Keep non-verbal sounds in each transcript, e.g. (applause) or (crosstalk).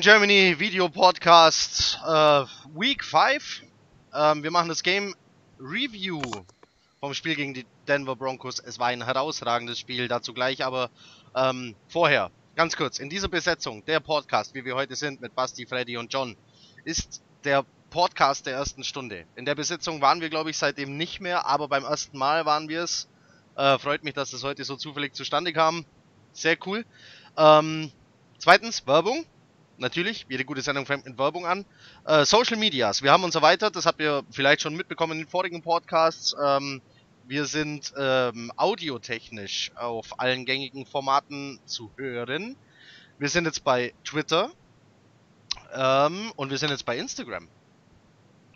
Gangrene Germany Video Podcast äh, Week 5. Ähm, wir machen das Game Review vom Spiel gegen die Denver Broncos. Es war ein herausragendes Spiel, dazu gleich, aber ähm, vorher, ganz kurz, in dieser Besetzung, der Podcast, wie wir heute sind, mit Basti, Freddy und John, ist der Podcast der ersten Stunde. In der Besetzung waren wir, glaube ich, seitdem nicht mehr, aber beim ersten Mal waren wir es. Äh, freut mich, dass das heute so zufällig zustande kam. Sehr cool. Ähm, zweitens, Werbung natürlich, jede gute Sendung fängt mit Werbung an. Äh, Social Medias, wir haben uns erweitert, das habt ihr vielleicht schon mitbekommen in den vorigen Podcasts. Ähm, wir sind ähm, audiotechnisch auf allen gängigen Formaten zu hören. Wir sind jetzt bei Twitter ähm, und wir sind jetzt bei Instagram.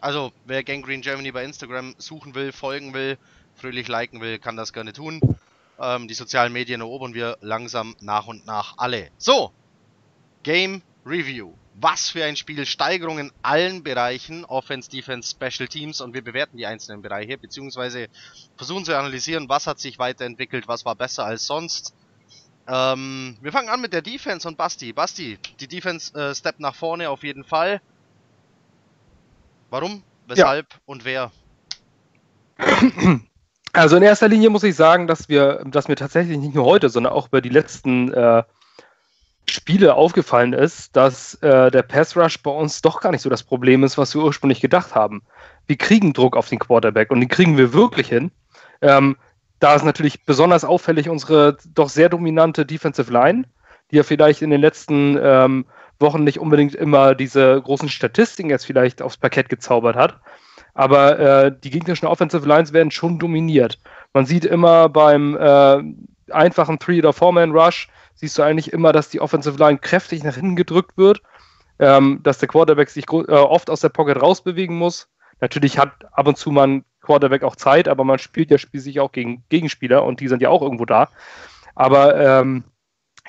Also, wer Gangrene Germany bei Instagram suchen will, folgen will, fröhlich liken will, kann das gerne tun. Ähm, die sozialen Medien erobern wir langsam nach und nach alle. So, Game Review. Was für ein Spiel. Steigerung in allen Bereichen. Offense, Defense, Special Teams. Und wir bewerten die einzelnen Bereiche. Beziehungsweise versuchen zu analysieren, was hat sich weiterentwickelt, was war besser als sonst. Ähm, wir fangen an mit der Defense und Basti. Basti, die Defense äh, steppt nach vorne auf jeden Fall. Warum? Weshalb ja. und wer? Also in erster Linie muss ich sagen, dass wir, dass mir tatsächlich nicht nur heute, sondern auch über die letzten äh, Spiele aufgefallen ist, dass äh, der Pass Rush bei uns doch gar nicht so das Problem ist, was wir ursprünglich gedacht haben. Wir kriegen Druck auf den Quarterback und den kriegen wir wirklich hin. Ähm, da ist natürlich besonders auffällig unsere doch sehr dominante Defensive Line, die ja vielleicht in den letzten ähm, Wochen nicht unbedingt immer diese großen Statistiken jetzt vielleicht aufs Parkett gezaubert hat. Aber äh, die gegnerischen Offensive Lines werden schon dominiert. Man sieht immer beim äh, einfachen Three- oder Four-Man-Rush, siehst du eigentlich immer, dass die Offensive Line kräftig nach hinten gedrückt wird, ähm, dass der Quarterback sich äh, oft aus der Pocket rausbewegen muss. Natürlich hat ab und zu man Quarterback auch Zeit, aber man spielt ja schließlich auch gegen Gegenspieler und die sind ja auch irgendwo da. Aber ähm,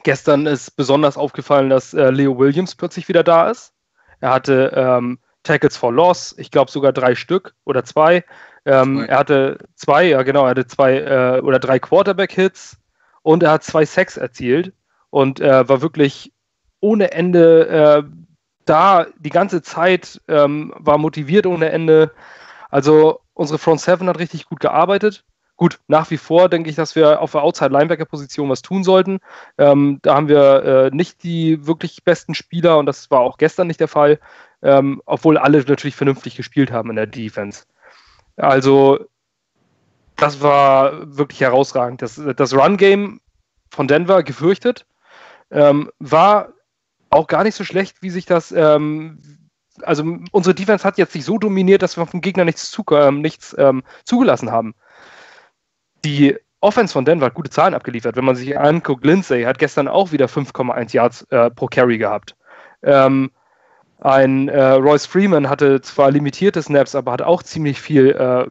gestern ist besonders aufgefallen, dass äh, Leo Williams plötzlich wieder da ist. Er hatte ähm, Tackles for Loss, ich glaube sogar drei Stück oder zwei. Ähm, er hatte zwei, ja genau, er hatte zwei äh, oder drei Quarterback-Hits und er hat zwei Sacks erzielt und äh, war wirklich ohne Ende äh, da die ganze Zeit, ähm, war motiviert ohne Ende. Also unsere Front Seven hat richtig gut gearbeitet. Gut, nach wie vor denke ich, dass wir auf der Outside-Linebacker-Position was tun sollten. Ähm, da haben wir äh, nicht die wirklich besten Spieler und das war auch gestern nicht der Fall, ähm, obwohl alle natürlich vernünftig gespielt haben in der Defense. Also das war wirklich herausragend. Das, das Run-Game von Denver gefürchtet, ähm, war auch gar nicht so schlecht, wie sich das. Ähm, also unsere Defense hat jetzt nicht so dominiert, dass wir vom Gegner nichts, zu, ähm, nichts ähm, zugelassen haben. Die Offense von Denver hat gute Zahlen abgeliefert. Wenn man sich anguckt, Lindsay hat gestern auch wieder 5,1 Yards äh, pro Carry gehabt. Ähm, ein äh, Royce Freeman hatte zwar limitierte Snaps, aber hat auch ziemlich viel äh,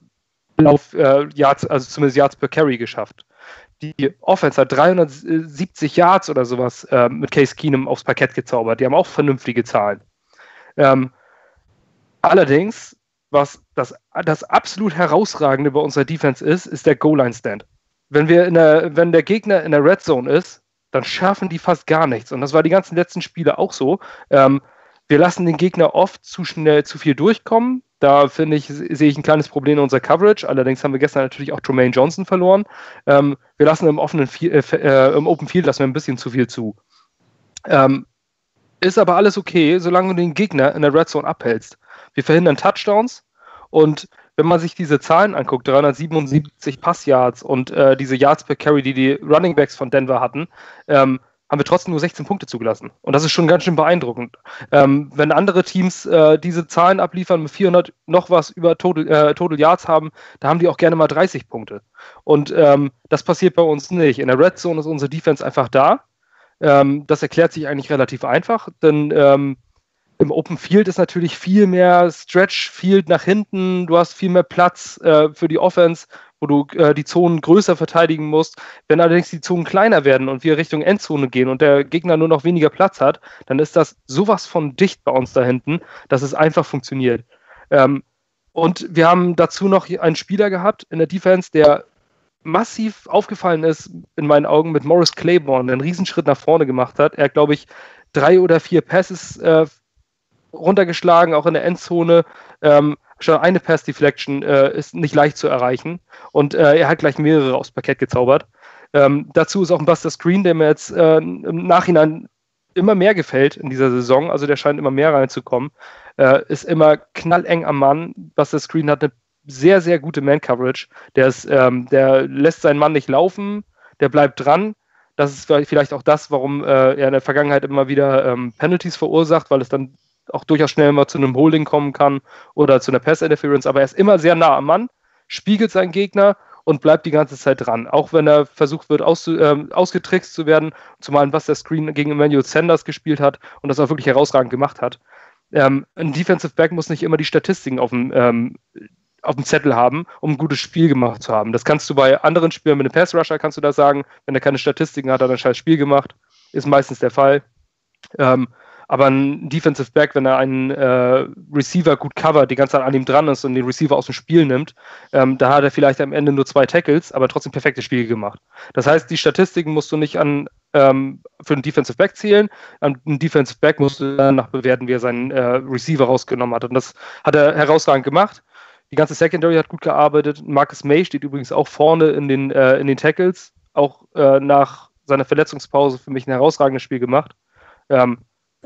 Lauf, äh, Yards, also zumindest Yards per Carry geschafft. Die Offense hat 370 Yards oder sowas äh, mit Case Keenum aufs Parkett gezaubert. Die haben auch vernünftige Zahlen. Ähm, allerdings, was das, das absolut herausragende bei unserer Defense ist, ist der Goal-Line-Stand. Wenn, wenn der Gegner in der Red Zone ist, dann schaffen die fast gar nichts. Und das war die ganzen letzten Spiele auch so. Ähm, wir lassen den Gegner oft zu schnell zu viel durchkommen. Da finde ich, sehe ich ein kleines Problem in unserer Coverage. Allerdings haben wir gestern natürlich auch Tremaine Johnson verloren. Ähm, wir lassen im offenen äh, äh, im Open Field lassen wir ein bisschen zu viel zu. Ähm, ist aber alles okay, solange du den Gegner in der Red Zone abhältst. Wir verhindern Touchdowns und wenn man sich diese Zahlen anguckt, 377 Passyards und äh, diese Yards per Carry, die die Running Backs von Denver hatten, ähm, haben wir trotzdem nur 16 Punkte zugelassen. Und das ist schon ganz schön beeindruckend. Ähm, wenn andere Teams äh, diese Zahlen abliefern, mit 400 noch was über Total, äh, Total Yards haben, da haben die auch gerne mal 30 Punkte. Und ähm, das passiert bei uns nicht. In der Red Zone ist unsere Defense einfach da. Ähm, das erklärt sich eigentlich relativ einfach, denn ähm, im Open Field ist natürlich viel mehr Stretch Field nach hinten, du hast viel mehr Platz äh, für die Offense, wo du äh, die Zonen größer verteidigen musst. Wenn allerdings die Zonen kleiner werden und wir Richtung Endzone gehen und der Gegner nur noch weniger Platz hat, dann ist das sowas von dicht bei uns da hinten, dass es einfach funktioniert. Ähm, und wir haben dazu noch einen Spieler gehabt in der Defense, der massiv aufgefallen ist, in meinen Augen, mit Morris Claiborne, der einen Riesenschritt nach vorne gemacht hat. Er hat, glaube ich, drei oder vier Passes äh, runtergeschlagen, auch in der Endzone. Ähm, schon eine Pass-Deflection äh, ist nicht leicht zu erreichen. Und äh, er hat gleich mehrere aufs Parkett gezaubert. Ähm, dazu ist auch ein Buster Screen, der mir jetzt äh, im Nachhinein immer mehr gefällt in dieser Saison. Also der scheint immer mehr reinzukommen. Äh, ist immer knalleng am Mann. Buster Screen hat eine sehr, sehr gute Man-Coverage. Der, ähm, der lässt seinen Mann nicht laufen, der bleibt dran. Das ist vielleicht auch das, warum äh, er in der Vergangenheit immer wieder ähm, Penalties verursacht, weil es dann auch durchaus schnell mal zu einem Holding kommen kann oder zu einer Pass-Interference. Aber er ist immer sehr nah am Mann, spiegelt seinen Gegner und bleibt die ganze Zeit dran. Auch wenn er versucht wird, aus, ähm, ausgetrickst zu werden, zumal was der Screen gegen Emmanuel Sanders gespielt hat und das auch wirklich herausragend gemacht hat. Ähm, ein Defensive Back muss nicht immer die Statistiken auf dem, ähm, auf dem Zettel haben, um ein gutes Spiel gemacht zu haben. Das kannst du bei anderen Spielern mit einem Pass Rusher kannst du da sagen, wenn er keine Statistiken hat, hat er ein scheiß Spiel gemacht. Ist meistens der Fall. Ähm, aber ein Defensive Back, wenn er einen äh, Receiver gut covert, die ganze Zeit an ihm dran ist und den Receiver aus dem Spiel nimmt, ähm, da hat er vielleicht am Ende nur zwei Tackles, aber trotzdem perfektes Spiel gemacht. Das heißt, die Statistiken musst du nicht an ähm, für einen Defensive Back zählen. An einen Defensive Back musst du danach bewerten, wie er seinen äh, Receiver rausgenommen hat. Und das hat er herausragend gemacht. Die ganze Secondary hat gut gearbeitet. Marcus May steht übrigens auch vorne in den, äh, in den Tackles, auch äh, nach seiner Verletzungspause für mich ein herausragendes Spiel gemacht. Ähm,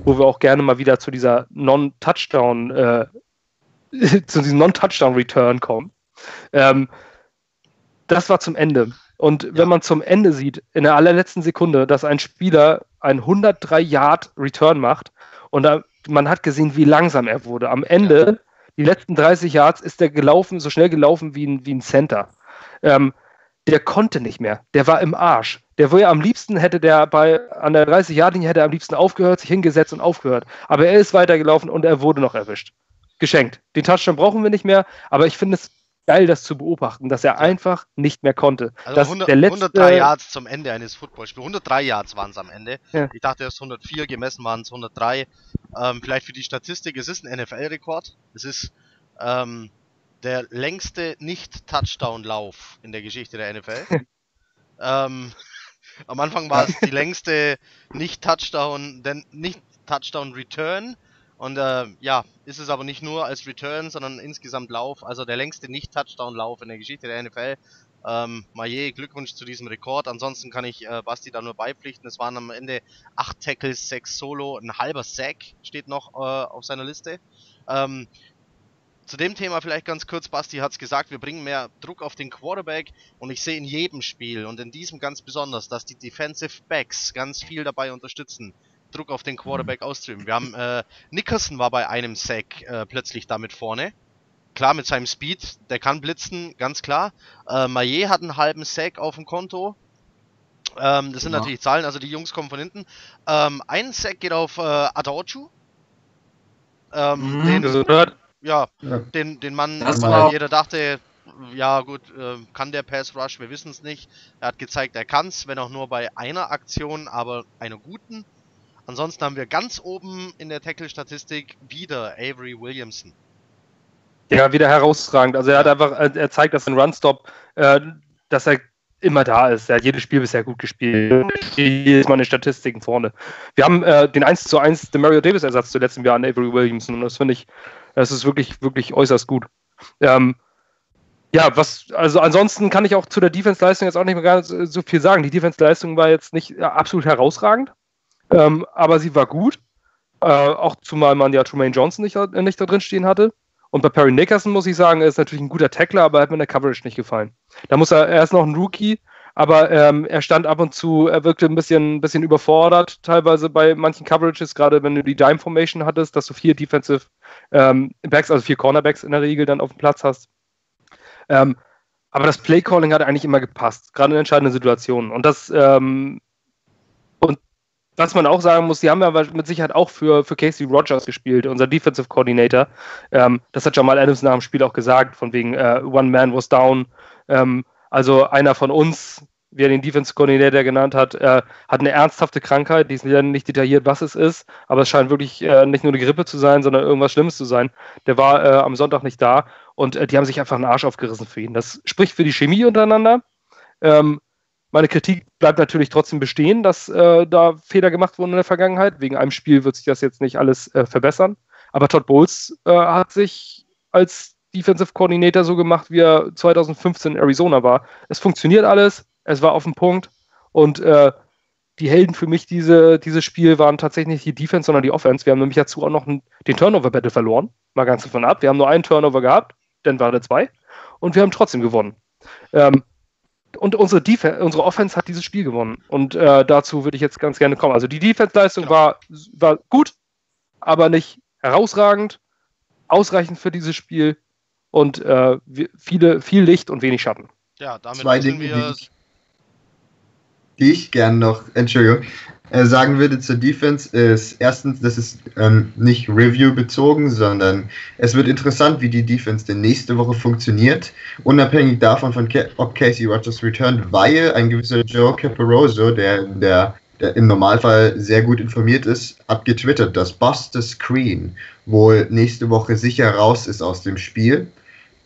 wo wir auch gerne mal wieder zu dieser Non-Touchdown, äh, (laughs) zu diesem Non-Touchdown-Return kommen. Ähm, das war zum Ende. Und ja. wenn man zum Ende sieht, in der allerletzten Sekunde, dass ein Spieler ein 103-Yard-Return macht und da, man hat gesehen, wie langsam er wurde. Am Ende, ja. die letzten 30 Yards, ist er gelaufen, so schnell gelaufen wie ein, wie ein Center. Ähm, der konnte nicht mehr. Der war im Arsch. Der wäre am liebsten, hätte der bei an der 30 Yard linie hätte er am liebsten aufgehört, sich hingesetzt und aufgehört. Aber er ist weitergelaufen und er wurde noch erwischt. Geschenkt. Den Touchdown brauchen wir nicht mehr, aber ich finde es geil, das zu beobachten, dass er einfach nicht mehr konnte. Also 100, letzte, 103 Yards zum Ende eines Footballspiels. 103 Yards waren es am Ende. Ja. Ich dachte erst 104, gemessen waren es 103. Ähm, vielleicht für die Statistik, es ist ein NFL-Rekord. Es ist ähm, der längste Nicht-Touchdown-Lauf in der Geschichte der NFL. (laughs) ähm, am Anfang war es die längste Nicht-Touchdown, denn nicht Touchdown-Return. Und äh, ja, ist es aber nicht nur als Return, sondern insgesamt Lauf. Also der längste Nicht-Touchdown-Lauf in der Geschichte der NFL. Ähm, Maje, Glückwunsch zu diesem Rekord. Ansonsten kann ich äh, Basti da nur beipflichten. Es waren am Ende 8 Tackles, 6 Solo, ein halber Sack steht noch äh, auf seiner Liste. Ähm, zu dem Thema vielleicht ganz kurz, Basti hat es gesagt, wir bringen mehr Druck auf den Quarterback und ich sehe in jedem Spiel und in diesem ganz besonders, dass die Defensive Backs ganz viel dabei unterstützen, Druck auf den Quarterback auszuüben. Wir haben, äh, Nickerson war bei einem Sack äh, plötzlich damit vorne. Klar, mit seinem Speed, der kann blitzen, ganz klar. Äh, Maillet hat einen halben Sack auf dem Konto. Ähm, das sind ja. natürlich Zahlen, also die Jungs kommen von hinten. Ähm, ein Sack geht auf äh, Adorchu. Ähm, mhm, den, ja, ja, den, den Mann, äh, jeder dachte, ja gut, äh, kann der Pass Rush, wir wissen es nicht. Er hat gezeigt, er kann es, wenn auch nur bei einer Aktion, aber einer guten. Ansonsten haben wir ganz oben in der Tackle-Statistik wieder Avery Williamson. Ja, wieder herausragend. Also er hat einfach, er zeigt, dass ein Runstop, äh, dass er immer da ist. Er hat jedes Spiel bisher gut gespielt. Hier ist meine Statistiken vorne. Wir haben äh, den 1 zu 1 den Mario Davis Ersatz zu letztem Jahr an Avery Williamson und das finde ich das ist wirklich, wirklich äußerst gut. Ähm, ja, was, also ansonsten kann ich auch zu der Defense-Leistung jetzt auch nicht mehr ganz so viel sagen. Die Defense-Leistung war jetzt nicht ja, absolut herausragend, ähm, aber sie war gut. Äh, auch zumal man ja Trumaine Johnson nicht, nicht da drin stehen hatte. Und bei Perry Nickerson muss ich sagen, er ist natürlich ein guter Tackler, aber er hat mir in der Coverage nicht gefallen. Da muss er, er ist noch ein Rookie, aber ähm, er stand ab und zu, er wirkte ein bisschen, bisschen überfordert, teilweise bei manchen Coverages, gerade wenn du die Dime Formation hattest, dass du vier Defensive ähm, Backs, also vier Cornerbacks in der Regel dann auf dem Platz hast. Ähm, aber das Playcalling hat eigentlich immer gepasst, gerade in entscheidenden Situationen. Und das, ähm, und was man auch sagen muss, die haben ja mit Sicherheit auch für, für Casey Rogers gespielt, unser Defensive Coordinator. Ähm, das hat Jamal Adams nach dem Spiel auch gesagt, von wegen uh, One Man was down. Ähm, also einer von uns, wie er den Defense Coordinator genannt hat, äh, hat eine ernsthafte Krankheit, die ist nicht detailliert, was es ist, aber es scheint wirklich äh, nicht nur eine Grippe zu sein, sondern irgendwas Schlimmes zu sein. Der war äh, am Sonntag nicht da und äh, die haben sich einfach einen Arsch aufgerissen für ihn. Das spricht für die Chemie untereinander. Ähm, Meine Kritik bleibt natürlich trotzdem bestehen, dass äh, da Fehler gemacht wurden in der Vergangenheit. Wegen einem Spiel wird sich das jetzt nicht alles äh, verbessern. Aber Todd Bowles hat sich als Defensive Coordinator so gemacht, wie er 2015 in Arizona war. Es funktioniert alles, es war auf dem Punkt und äh, die Helden für mich diese, dieses Spiel waren tatsächlich nicht die Defense, sondern die Offense. Wir haben nämlich dazu auch noch einen, den Turnover-Battle verloren. Mal ganz davon ab. Wir haben nur einen Turnover gehabt, dann war der zwei. Und wir haben trotzdem gewonnen. Ähm, und unsere, Def unsere Offense hat dieses Spiel gewonnen. Und äh, dazu würde ich jetzt ganz gerne kommen. Also die Defense-Leistung genau. war, war gut, aber nicht herausragend, ausreichend für dieses Spiel und äh, viele, viel Licht und wenig Schatten. Ja, damit Zwei Dinge, wir. Die, die ich gerne noch, Entschuldigung, äh, sagen würde zur Defense ist erstens, das ist ähm, nicht Review bezogen, sondern es wird interessant, wie die Defense denn nächste Woche funktioniert, unabhängig davon, von ob Casey Rogers returnt, weil ein gewisser Joe Caparoso, der, der, der im Normalfall sehr gut informiert ist, hat getwittert, dass Buster Screen wohl nächste Woche sicher raus ist aus dem Spiel.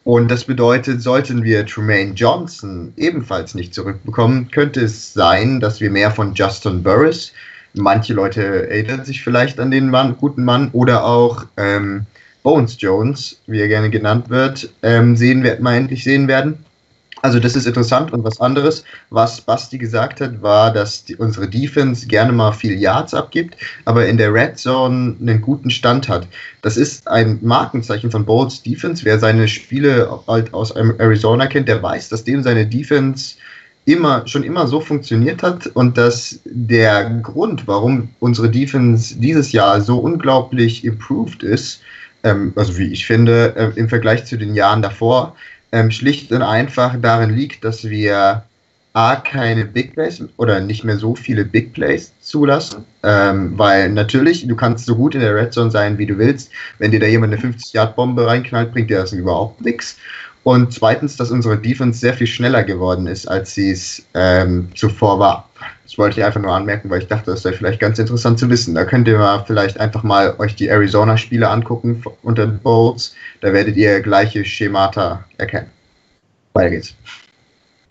Und das bedeutet, sollten wir Tremaine Johnson ebenfalls nicht zurückbekommen, könnte es sein, dass wir mehr von Justin Burris, manche Leute erinnern sich vielleicht an den Mann, guten Mann, oder auch ähm, Bones Jones, wie er gerne genannt wird, ähm, sehen, mal endlich sehen werden. Also das ist interessant und was anderes, was Basti gesagt hat, war, dass die, unsere Defense gerne mal viel Yards abgibt, aber in der Red Zone einen guten Stand hat. Das ist ein Markenzeichen von Bowles Defense. Wer seine Spiele halt aus Arizona kennt, der weiß, dass dem seine Defense immer, schon immer so funktioniert hat und dass der Grund, warum unsere Defense dieses Jahr so unglaublich improved ist, ähm, also wie ich finde, äh, im Vergleich zu den Jahren davor, ähm, schlicht und einfach darin liegt, dass wir A, keine Big Plays oder nicht mehr so viele Big Plays zulassen, ähm, weil natürlich, du kannst so gut in der Red Zone sein, wie du willst. Wenn dir da jemand eine 50-Yard-Bombe reinknallt, bringt dir das überhaupt nichts. Und zweitens, dass unsere Defense sehr viel schneller geworden ist, als sie es ähm, zuvor war. Das wollte ich einfach nur anmerken, weil ich dachte, das wäre vielleicht ganz interessant zu wissen. Da könnt ihr mal vielleicht einfach mal euch die Arizona-Spiele angucken unter Bowls. Da werdet ihr gleiche Schemata erkennen. Weiter geht's.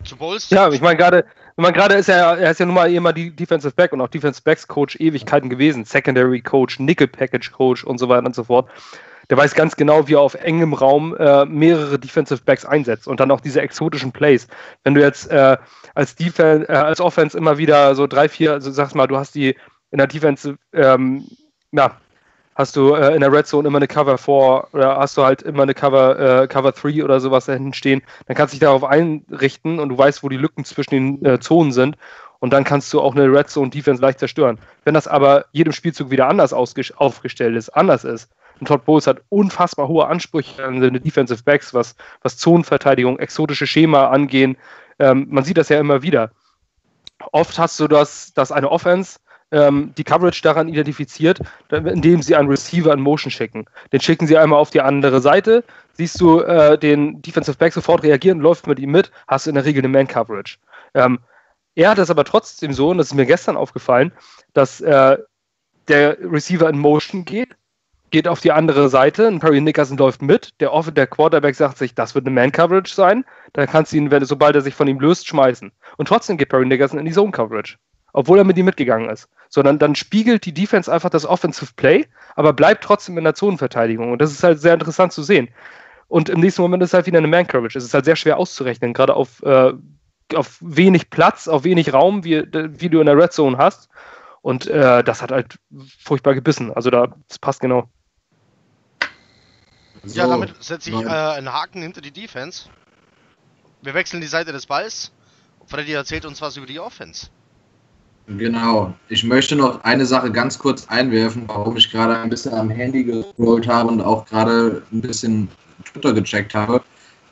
Zu Bowls? Ja, ich meine gerade, ich meine, gerade ist er, er ist ja nun mal immer die Defensive Back und auch Defensive Backs Coach Ewigkeiten gewesen. Secondary Coach, Nickel Package Coach und so weiter und so fort der weiß ganz genau, wie er auf engem Raum äh, mehrere Defensive Backs einsetzt und dann auch diese exotischen Plays. Wenn du jetzt äh, als Defense, äh, als Offense immer wieder so drei, vier, also sagst mal, du hast die in der Defense, ähm, na, hast du äh, in der Red Zone immer eine Cover 4 oder hast du halt immer eine Cover, äh, Cover 3 oder sowas da hinten stehen, dann kannst du dich darauf einrichten und du weißt, wo die Lücken zwischen den äh, Zonen sind und dann kannst du auch eine Red Zone Defense leicht zerstören. Wenn das aber jedem Spielzug wieder anders aufgestellt ist, anders ist, und Todd Bowles hat unfassbar hohe Ansprüche an seine Defensive Backs, was, was Zonenverteidigung, exotische Schema angehen. Ähm, man sieht das ja immer wieder. Oft hast du das, dass eine Offense ähm, die Coverage daran identifiziert, indem sie einen Receiver in Motion schicken. Den schicken sie einmal auf die andere Seite, siehst du äh, den Defensive Back sofort reagieren, läuft mit ihm mit, hast du in der Regel eine Man-Coverage. Ähm, er hat es aber trotzdem so, und das ist mir gestern aufgefallen, dass äh, der Receiver in Motion geht, geht auf die andere Seite, und Perry Nickerson läuft mit, der, Off der Quarterback sagt sich, das wird eine Man-Coverage sein, dann kannst du ihn, wenn, sobald er sich von ihm löst, schmeißen. Und trotzdem geht Perry Nickerson in die Zone-Coverage, obwohl er mit ihm mitgegangen ist. Sondern dann spiegelt die Defense einfach das Offensive Play, aber bleibt trotzdem in der Zonenverteidigung. Und das ist halt sehr interessant zu sehen. Und im nächsten Moment ist es halt wieder eine Man-Coverage. Es ist halt sehr schwer auszurechnen, gerade auf, äh, auf wenig Platz, auf wenig Raum, wie, wie du in der Red Zone hast. Und äh, das hat halt furchtbar gebissen. Also da, das passt genau. So, ja, damit setze ich äh, einen Haken hinter die Defense. Wir wechseln die Seite des Balls. Freddy erzählt uns was über die Offense. Genau. Ich möchte noch eine Sache ganz kurz einwerfen, warum ich gerade ein bisschen am Handy gescrollt habe und auch gerade ein bisschen Twitter gecheckt habe.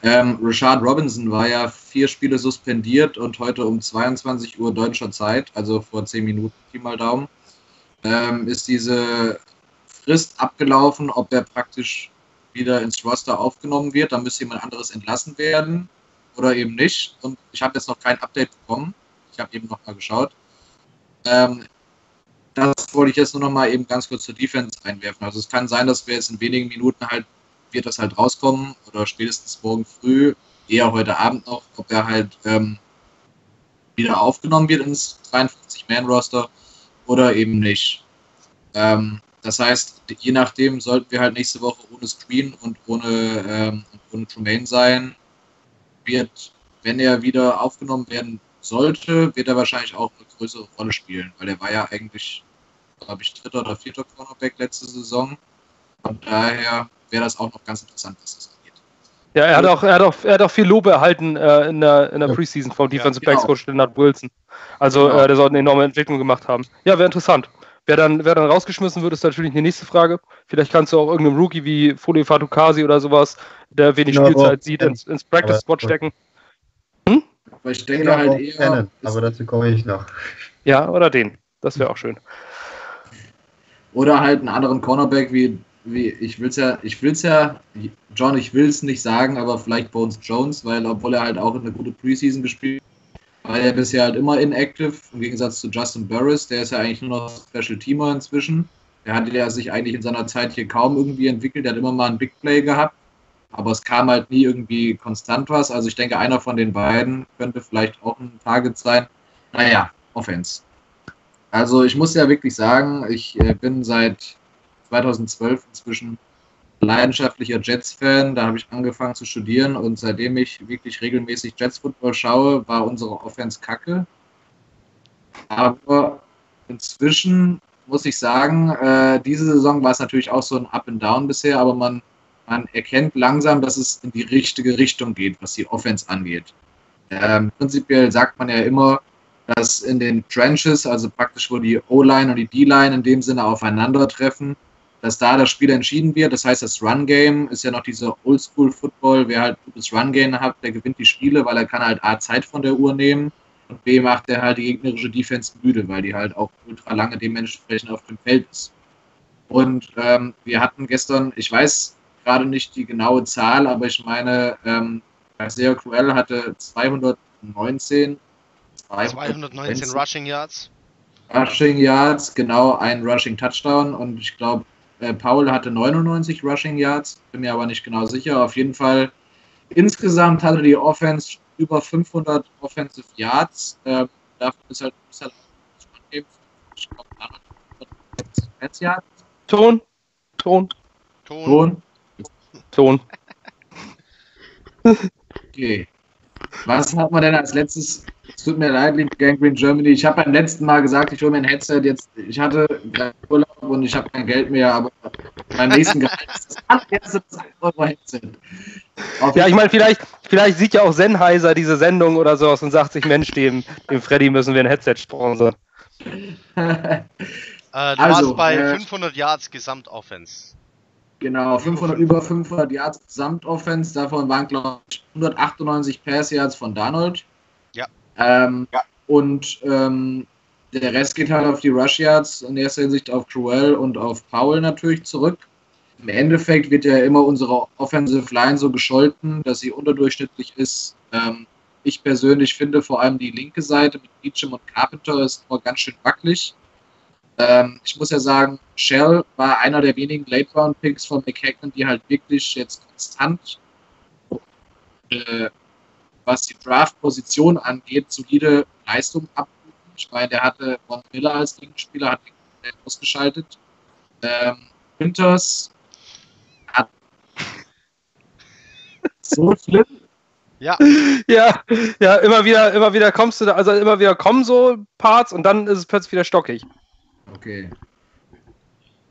Ähm, Rashad Robinson war ja vier Spiele suspendiert und heute um 22 Uhr deutscher Zeit, also vor 10 Minuten, Pi mal Daumen, ähm, ist diese Frist abgelaufen, ob er praktisch wieder ins Roster aufgenommen wird. Dann müsste jemand anderes entlassen werden oder eben nicht. Und ich habe jetzt noch kein Update bekommen. Ich habe eben noch mal geschaut. Ähm, das wollte ich jetzt nur noch mal eben ganz kurz zur Defense einwerfen. Also es kann sein, dass wir jetzt in wenigen Minuten halt, wird das halt rauskommen oder spätestens morgen früh, eher heute Abend noch, ob er halt ähm, wieder aufgenommen wird ins 53-Man-Roster oder eben nicht. Ähm, das heißt, je nachdem sollten wir halt nächste Woche ohne Screen und ohne, ähm, ohne Tremaine sein. Wird, wenn er wieder aufgenommen werden sollte, wird er wahrscheinlich auch eine größere Rolle spielen, weil er war ja eigentlich, glaube ich, dritter oder vierter Cornerback letzte Saison. Von daher wäre das auch noch ganz interessant, was das angeht. Ja, er hat auch, er hat auch, er hat auch viel Lob erhalten äh, in der, in der Preseason vom Defensive ja, genau. Backs Coach Leonard Wilson. Also genau. äh, der soll eine enorme Entwicklung gemacht haben. Ja, wäre interessant. Wer dann, wer dann rausgeschmissen wird, ist natürlich die nächste Frage. Vielleicht kannst du auch irgendeinem Rookie wie Folie Fatukasi oder sowas, der wenig ja, Spielzeit sieht, ins, ins Practice-Spot stecken. Hm? Aber ich denke halt eher. Kennen, aber dazu komme ich noch. Ja, oder den. Das wäre auch schön. Oder halt einen anderen Cornerback wie, wie ich will es ja, ich will es ja, John, ich will es nicht sagen, aber vielleicht Bones Jones, weil obwohl er halt auch eine gute Preseason gespielt war er bisher halt immer inactive, im Gegensatz zu Justin Burris, der ist ja eigentlich nur noch Special Teamer inzwischen. Der hatte ja sich eigentlich in seiner Zeit hier kaum irgendwie entwickelt, der hat immer mal einen Big Play gehabt, aber es kam halt nie irgendwie konstant was. Also ich denke, einer von den beiden könnte vielleicht auch ein Target sein. Naja, Offense. Also ich muss ja wirklich sagen, ich äh, bin seit 2012 inzwischen leidenschaftlicher Jets-Fan. Da habe ich angefangen zu studieren und seitdem ich wirklich regelmäßig Jets-Football schaue, war unsere Offense kacke. Aber inzwischen muss ich sagen, äh, diese Saison war es natürlich auch so ein Up and Down bisher, aber man, man erkennt langsam, dass es in die richtige Richtung geht, was die Offense angeht. Ähm, prinzipiell sagt man ja immer, dass in den Trenches, also praktisch wo die O-Line und die D-Line in dem Sinne aufeinandertreffen, dass da das Spiel entschieden wird. Das heißt, das Run-Game ist ja noch dieser Oldschool-Football. Wer halt gutes Run-Game hat, der gewinnt die Spiele, weil er kann halt A, Zeit von der Uhr nehmen und B, macht er halt die gegnerische Defense müde, weil die halt auch ultra lange dementsprechend auf dem Feld ist. Und ähm, wir hatten gestern, ich weiß gerade nicht die genaue Zahl, aber ich meine, ähm, Isaiah Cruel hatte 219 219 Rushing Yards. Rushing Yards, genau ein Rushing Touchdown und ich glaube äh, Paul hatte 99 Rushing Yards, bin mir aber nicht genau sicher. Auf jeden Fall insgesamt hatte die Offense über 500 Offensive Yards. Äh, dafür ist halt, ist halt ich glaube, Yards. Ton. Ton. Ton. Ton. okay. Was hat man denn als letztes es tut mir leid, liebe Gangrene Germany. Ich habe beim letzten Mal gesagt, ich hole mir ein Headset. Jetzt, ich hatte Urlaub und ich habe kein Geld mehr, aber beim nächsten Gehalt ist das allererste das 1 Euro Headset. Auf ja, ich meine, vielleicht, vielleicht sieht ja auch Sennheiser diese Sendung oder sowas und sagt sich, Mensch, dem, dem Freddy müssen wir ein Headset sponsern. (laughs) äh, du also, warst bei äh, 500 Yards Gesamtoffense. Genau, 500, über 500 Yards Gesamtoffense. Davon waren, glaube ich, 198 Pass Yards von Donald. Ähm, ja. Und ähm, der Rest geht halt auf die Rush Yards, in erster Hinsicht auf Cruel und auf Powell natürlich zurück. Im Endeffekt wird ja immer unsere Offensive Line so gescholten, dass sie unterdurchschnittlich ist. Ähm, ich persönlich finde vor allem die linke Seite mit Beecham und Carpenter ist immer ganz schön wackelig. Ähm, ich muss ja sagen, Shell war einer der wenigen Late-Round-Picks von McHagan, die halt wirklich jetzt konstant äh, was die Draft-Position angeht, solide Leistung abrufen. Ich meine, der hatte Von Miller als Gegenspieler, hat den ausgeschaltet. Ähm, Winters hat (laughs) so schlimm. Ja. ja, ja, immer wieder, immer wieder kommst du da, also immer wieder kommen so Parts und dann ist es plötzlich wieder stockig. Okay.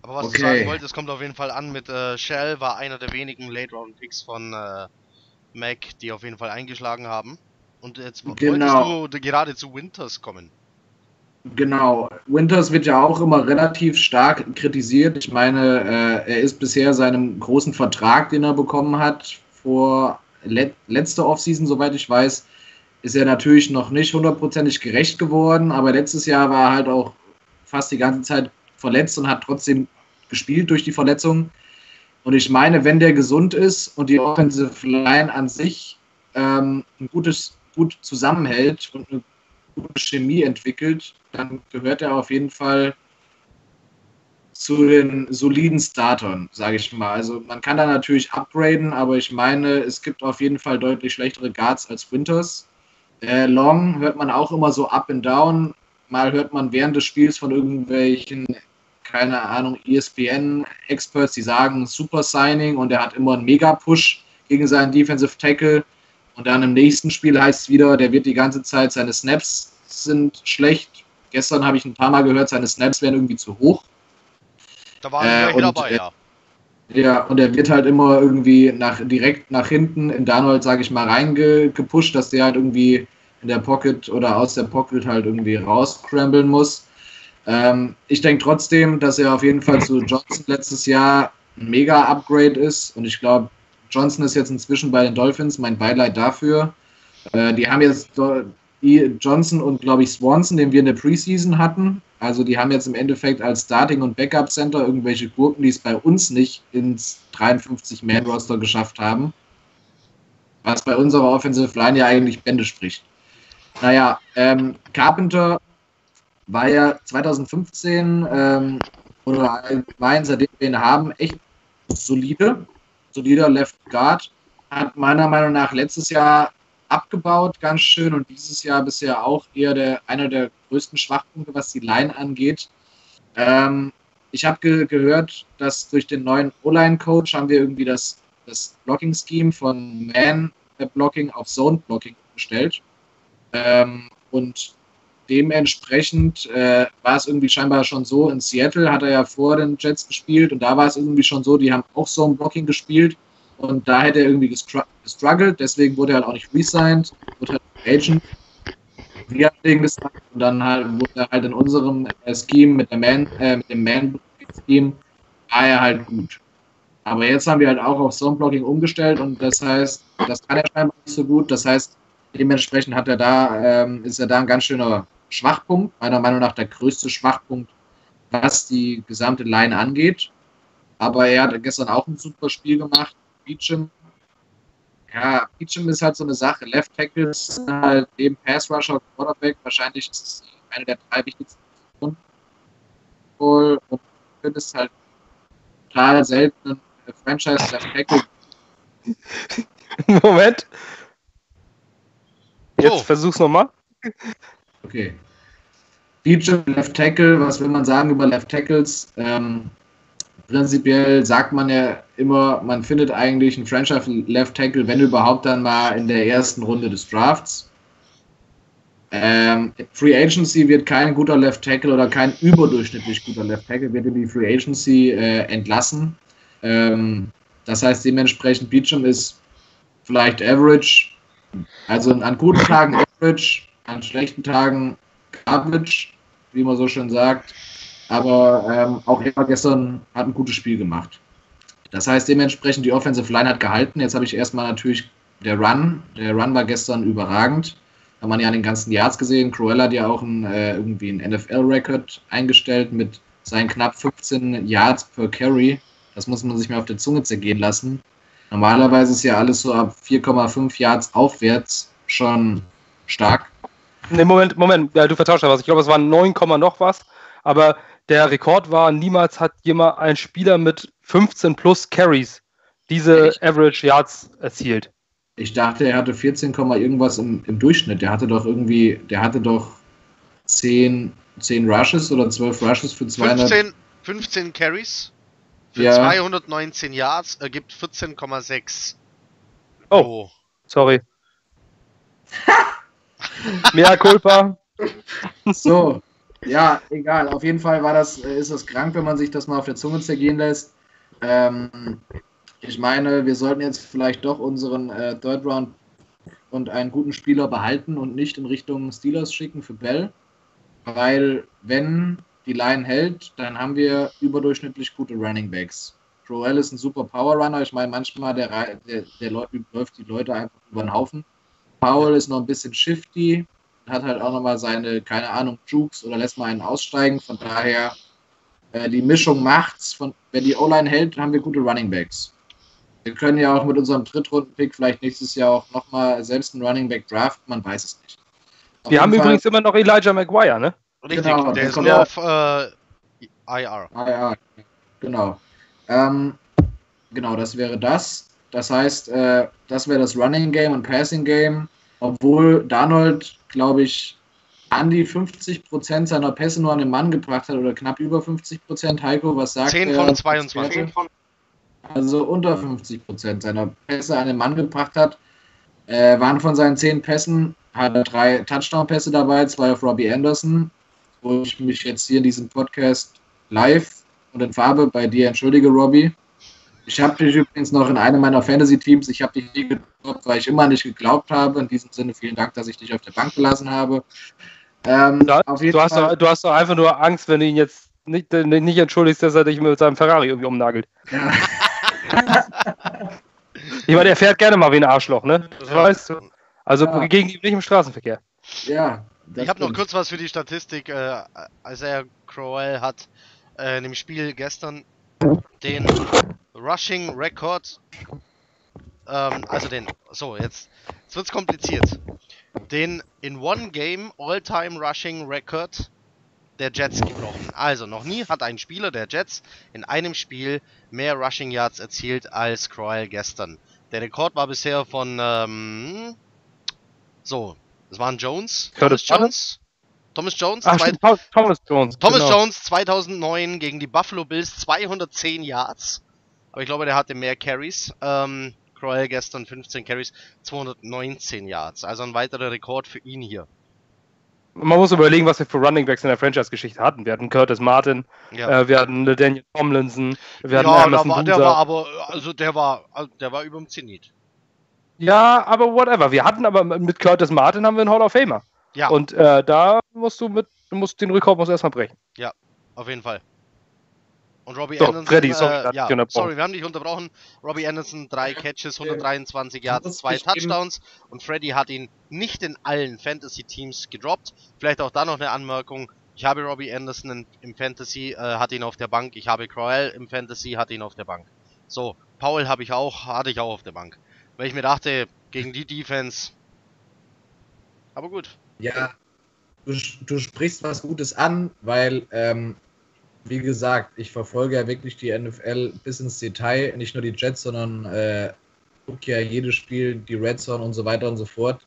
Aber was okay. du sagen wolltest, kommt auf jeden Fall an mit äh, Shell, war einer der wenigen Late-Round-Picks von äh, Mac, die auf jeden Fall eingeschlagen haben. Und jetzt genau. wolltest du gerade zu Winters kommen. Genau. Winters wird ja auch immer relativ stark kritisiert. Ich meine, äh, er ist bisher seinem großen Vertrag, den er bekommen hat, vor let letzter Offseason, soweit ich weiß, ist er natürlich noch nicht hundertprozentig gerecht geworden, aber letztes Jahr war er halt auch fast die ganze Zeit verletzt und hat trotzdem gespielt durch die Verletzung. Und ich meine, wenn der gesund ist und die Offensive Line an sich ähm, ein gutes, gut zusammenhält und eine gute Chemie entwickelt, dann gehört er auf jeden Fall zu den soliden Startern, sage ich mal. Also man kann da natürlich upgraden, aber ich meine, es gibt auf jeden Fall deutlich schlechtere Guards als Winters. Äh, Long hört man auch immer so up and down. Mal hört man während des Spiels von irgendwelchen, keine Ahnung, ESPN-Experts, die sagen Super Signing und er hat immer einen Mega-Push gegen seinen Defensive Tackle. Und dann im nächsten Spiel heißt es wieder, der wird die ganze Zeit, seine Snaps sind schlecht. Gestern habe ich ein paar Mal gehört, seine Snaps wären irgendwie zu hoch. Da waren wir äh, dabei, äh, ja. Ja, und er wird halt immer irgendwie nach, direkt nach hinten in Darnold, sage ich mal, reingepusht, dass der halt irgendwie in der Pocket oder aus der Pocket halt irgendwie rausscramblen muss. Ähm, ich denke trotzdem, dass er auf jeden Fall zu Johnson letztes Jahr ein Mega-Upgrade ist und ich glaube, Johnson ist jetzt inzwischen bei den Dolphins, mein Beileid dafür. Äh, die haben jetzt Johnson und, glaube ich, Swanson, den wir in der Preseason hatten. Also die haben jetzt im Endeffekt als Starting- und Backup-Center irgendwelche Gurken, die es bei uns nicht ins 53-Man-Roster geschafft haben. Was bei unserer Offensive Line ja eigentlich Bände spricht. Naja, ähm, Carpenter war ja 2015 ähm, oder allgemein, seitdem wir ihn haben, echt solide. Solider Left Guard. Hat meiner Meinung nach letztes Jahr abgebaut, ganz schön. Und dieses Jahr bisher auch eher der, einer der größten Schwachpunkte, was die Line angeht. Ähm, ich habe ge gehört, dass durch den neuen O-Line-Coach haben wir irgendwie das, das Blocking-Scheme von Man-Blocking auf Zone-Blocking gestellt. Ähm, und dementsprechend äh, war es irgendwie scheinbar schon so, in Seattle hat er ja vor den Jets gespielt und da war es irgendwie schon so, die haben auch Zone-Blocking gespielt und da hätte er irgendwie gestruggelt, deswegen wurde er halt auch nicht resigned, wurde halt Agent. Wir haben gesagt und dann halt wurde er halt in unserem äh, Scheme mit, der Man, äh, mit dem Man-Scheme war er halt gut. Aber jetzt haben wir halt auch auf Zone-Blocking umgestellt und das heißt, das kann er scheinbar nicht so gut. Das heißt, dementsprechend hat er da, ähm, ist er da ein ganz schöner Schwachpunkt, meiner Meinung nach der größte Schwachpunkt, was die gesamte Line angeht. Aber er hat gestern auch ein super Spiel gemacht. Beecham. Ja, Beecham ist halt so eine Sache. Left Tackle ist halt neben Pass Rusher Quarterback wahrscheinlich ist es eine der drei wichtigsten Positionen. Und du findest halt total selten Franchise Left Tackle. (laughs) Moment. Jetzt oh. versuch's nochmal. Okay. Beecham, Left Tackle, was will man sagen über Left Tackles? Ähm, prinzipiell sagt man ja immer, man findet eigentlich einen Franchise Left Tackle, wenn überhaupt dann mal in der ersten Runde des Drafts. Ähm, Free Agency wird kein guter Left Tackle oder kein überdurchschnittlich guter Left Tackle, wird in die Free Agency äh, entlassen. Ähm, das heißt, dementsprechend Beecham ist vielleicht average, also an guten Tagen average, an schlechten Tagen garbage, wie man so schön sagt. Aber ähm, auch er gestern hat ein gutes Spiel gemacht. Das heißt, dementsprechend die Offensive Line hat gehalten. Jetzt habe ich erstmal natürlich der Run. Der Run war gestern überragend. Hat man ja an den ganzen Yards gesehen. Cruella hat ja auch ein, äh, irgendwie einen NFL-Record eingestellt mit seinen knapp 15 Yards per Carry. Das muss man sich mal auf der Zunge zergehen lassen. Normalerweise ist ja alles so ab 4,5 Yards aufwärts schon stark. Ne, Moment, Moment, ja, du vertauscht da was. Ich glaube, es waren 9, noch was. Aber der Rekord war, niemals hat jemand ein Spieler mit 15 plus Carries diese Echt? Average Yards erzielt. Ich dachte, er hatte 14, irgendwas im, im Durchschnitt. Der hatte doch irgendwie, der hatte doch 10, 10 Rushes oder 12 Rushes für 200. 15, 15 Carries für ja. 219 Yards ergibt 14,6. Oh, oh, sorry. (laughs) Mehr Culpa. So, ja, egal. Auf jeden Fall war das, äh, ist es krank, wenn man sich das mal auf der Zunge zergehen lässt. Ähm, ich meine, wir sollten jetzt vielleicht doch unseren äh, Third Round und einen guten Spieler behalten und nicht in Richtung Steelers schicken für Bell. Weil, wenn die Line hält, dann haben wir überdurchschnittlich gute Running Backs. Joel ist ein super Power Runner. Ich meine, manchmal der, der, der läuft die Leute einfach über den Haufen. Powell ist noch ein bisschen shifty, hat halt auch nochmal seine, keine Ahnung, Jukes oder lässt mal einen aussteigen. Von daher, äh, die Mischung macht's. Von, wenn die O-Line hält, haben wir gute Running Backs. Wir können ja auch mit unserem Drittrunden-Pick vielleicht nächstes Jahr auch nochmal selbst einen Running Back draften, man weiß es nicht. Auf wir haben Fall, übrigens immer noch Elijah Maguire, ne? Richtig, genau, der ist nur auf äh, IR. IR, genau. Ähm, genau, das wäre das. Das heißt, äh, das wäre das Running Game und Passing Game. obwohl Darnold, glaube ich, an die 50 Prozent seiner Pässe nur an den Mann gebracht hat oder knapp über 50 Prozent. Heiko, was sagt 10 von 22. Also unter 50 Prozent seiner Pässe an den Mann gebracht hat. Äh, waren von seinen 10 Pässen, hat er drei Touchdown-Pässe dabei, zwei auf Robbie Anderson, wo ich mich jetzt hier in diesem Podcast live und in Farbe bei dir entschuldige, Robbie. Ich habe dich übrigens noch in einem meiner Fantasy-Teams, ich habe dich nie geglaubt, weil ich immer nicht geglaubt habe. In diesem Sinne vielen Dank, dass ich dich auf der Bank gelassen habe. Ähm, du, du, hast doch, du, hast doch, einfach nur Angst, wenn du ihn jetzt nicht, nicht entschuldigst, dass er dich mit seinem Ferrari irgendwie umnagelt. Ja. ich meine, er fährt gerne mal wie ein Arschloch, ne? Das ja. weißt du. Also ja. gegen ihn nicht im Straßenverkehr. Ja. Ich habe noch kurz was für die Statistik. Äh, als er Crowell hat äh, in dem Spiel gestern den Rushing Record, ähm, also den, so jetzt, jetzt wird's kompliziert den in One Game All-Time Rushing Record der Jets gebrochen. Also noch nie hat ein Spieler der Jets in einem Spiel mehr Rushing Yards erzielt als Crowell gestern. Der Rekord war bisher von ähm, so, das waren Jones, Curtis Jones, Thomas Jones, Ach, Thomas Jones, Thomas genau. Jones 2009 gegen die Buffalo Bills 210 Yards. Aber ich glaube, der hatte mehr Carries. Ähm, Crowell gestern 15 Carries, 219 Yards. Also ein weiterer Rekord für ihn hier. Man muss überlegen, was wir für Running Backs in der Franchise-Geschichte hatten. Wir hatten Curtis Martin, ja. äh, wir hatten Daniel Tomlinson, wir hatten ja, Emerson war, der war aber, also der war, der war über dem Zenit. Ja, aber whatever. Wir hatten aber mit Curtis Martin haben wir einen Hall of Famer. Ja. Und äh, da musst du mit, du musst den Rekord musst erstmal brechen. Ja, auf jeden Fall. Und Robbie so, Anderson, Freddy, sorry, äh, ja, sorry, wir haben dich unterbrochen. Robbie Anderson, drei Catches, 123 Yards, zwei Touchdowns. Und Freddy hat ihn nicht in allen Fantasy-Teams gedroppt. Vielleicht auch da noch eine Anmerkung. Ich habe Robbie Anderson im Fantasy, äh, hatte ihn auf der Bank. Ich habe Crowell im Fantasy, hatte ihn auf der Bank. So, Paul habe ich auch, hatte ich auch auf der Bank. Weil ich mir dachte, gegen die Defense. Aber gut. Ja, du, du sprichst was Gutes an, weil ähm, wie gesagt, ich verfolge ja wirklich die NFL bis ins Detail, nicht nur die Jets, sondern äh, gucke ja jedes Spiel, die Red Zone und so weiter und so fort.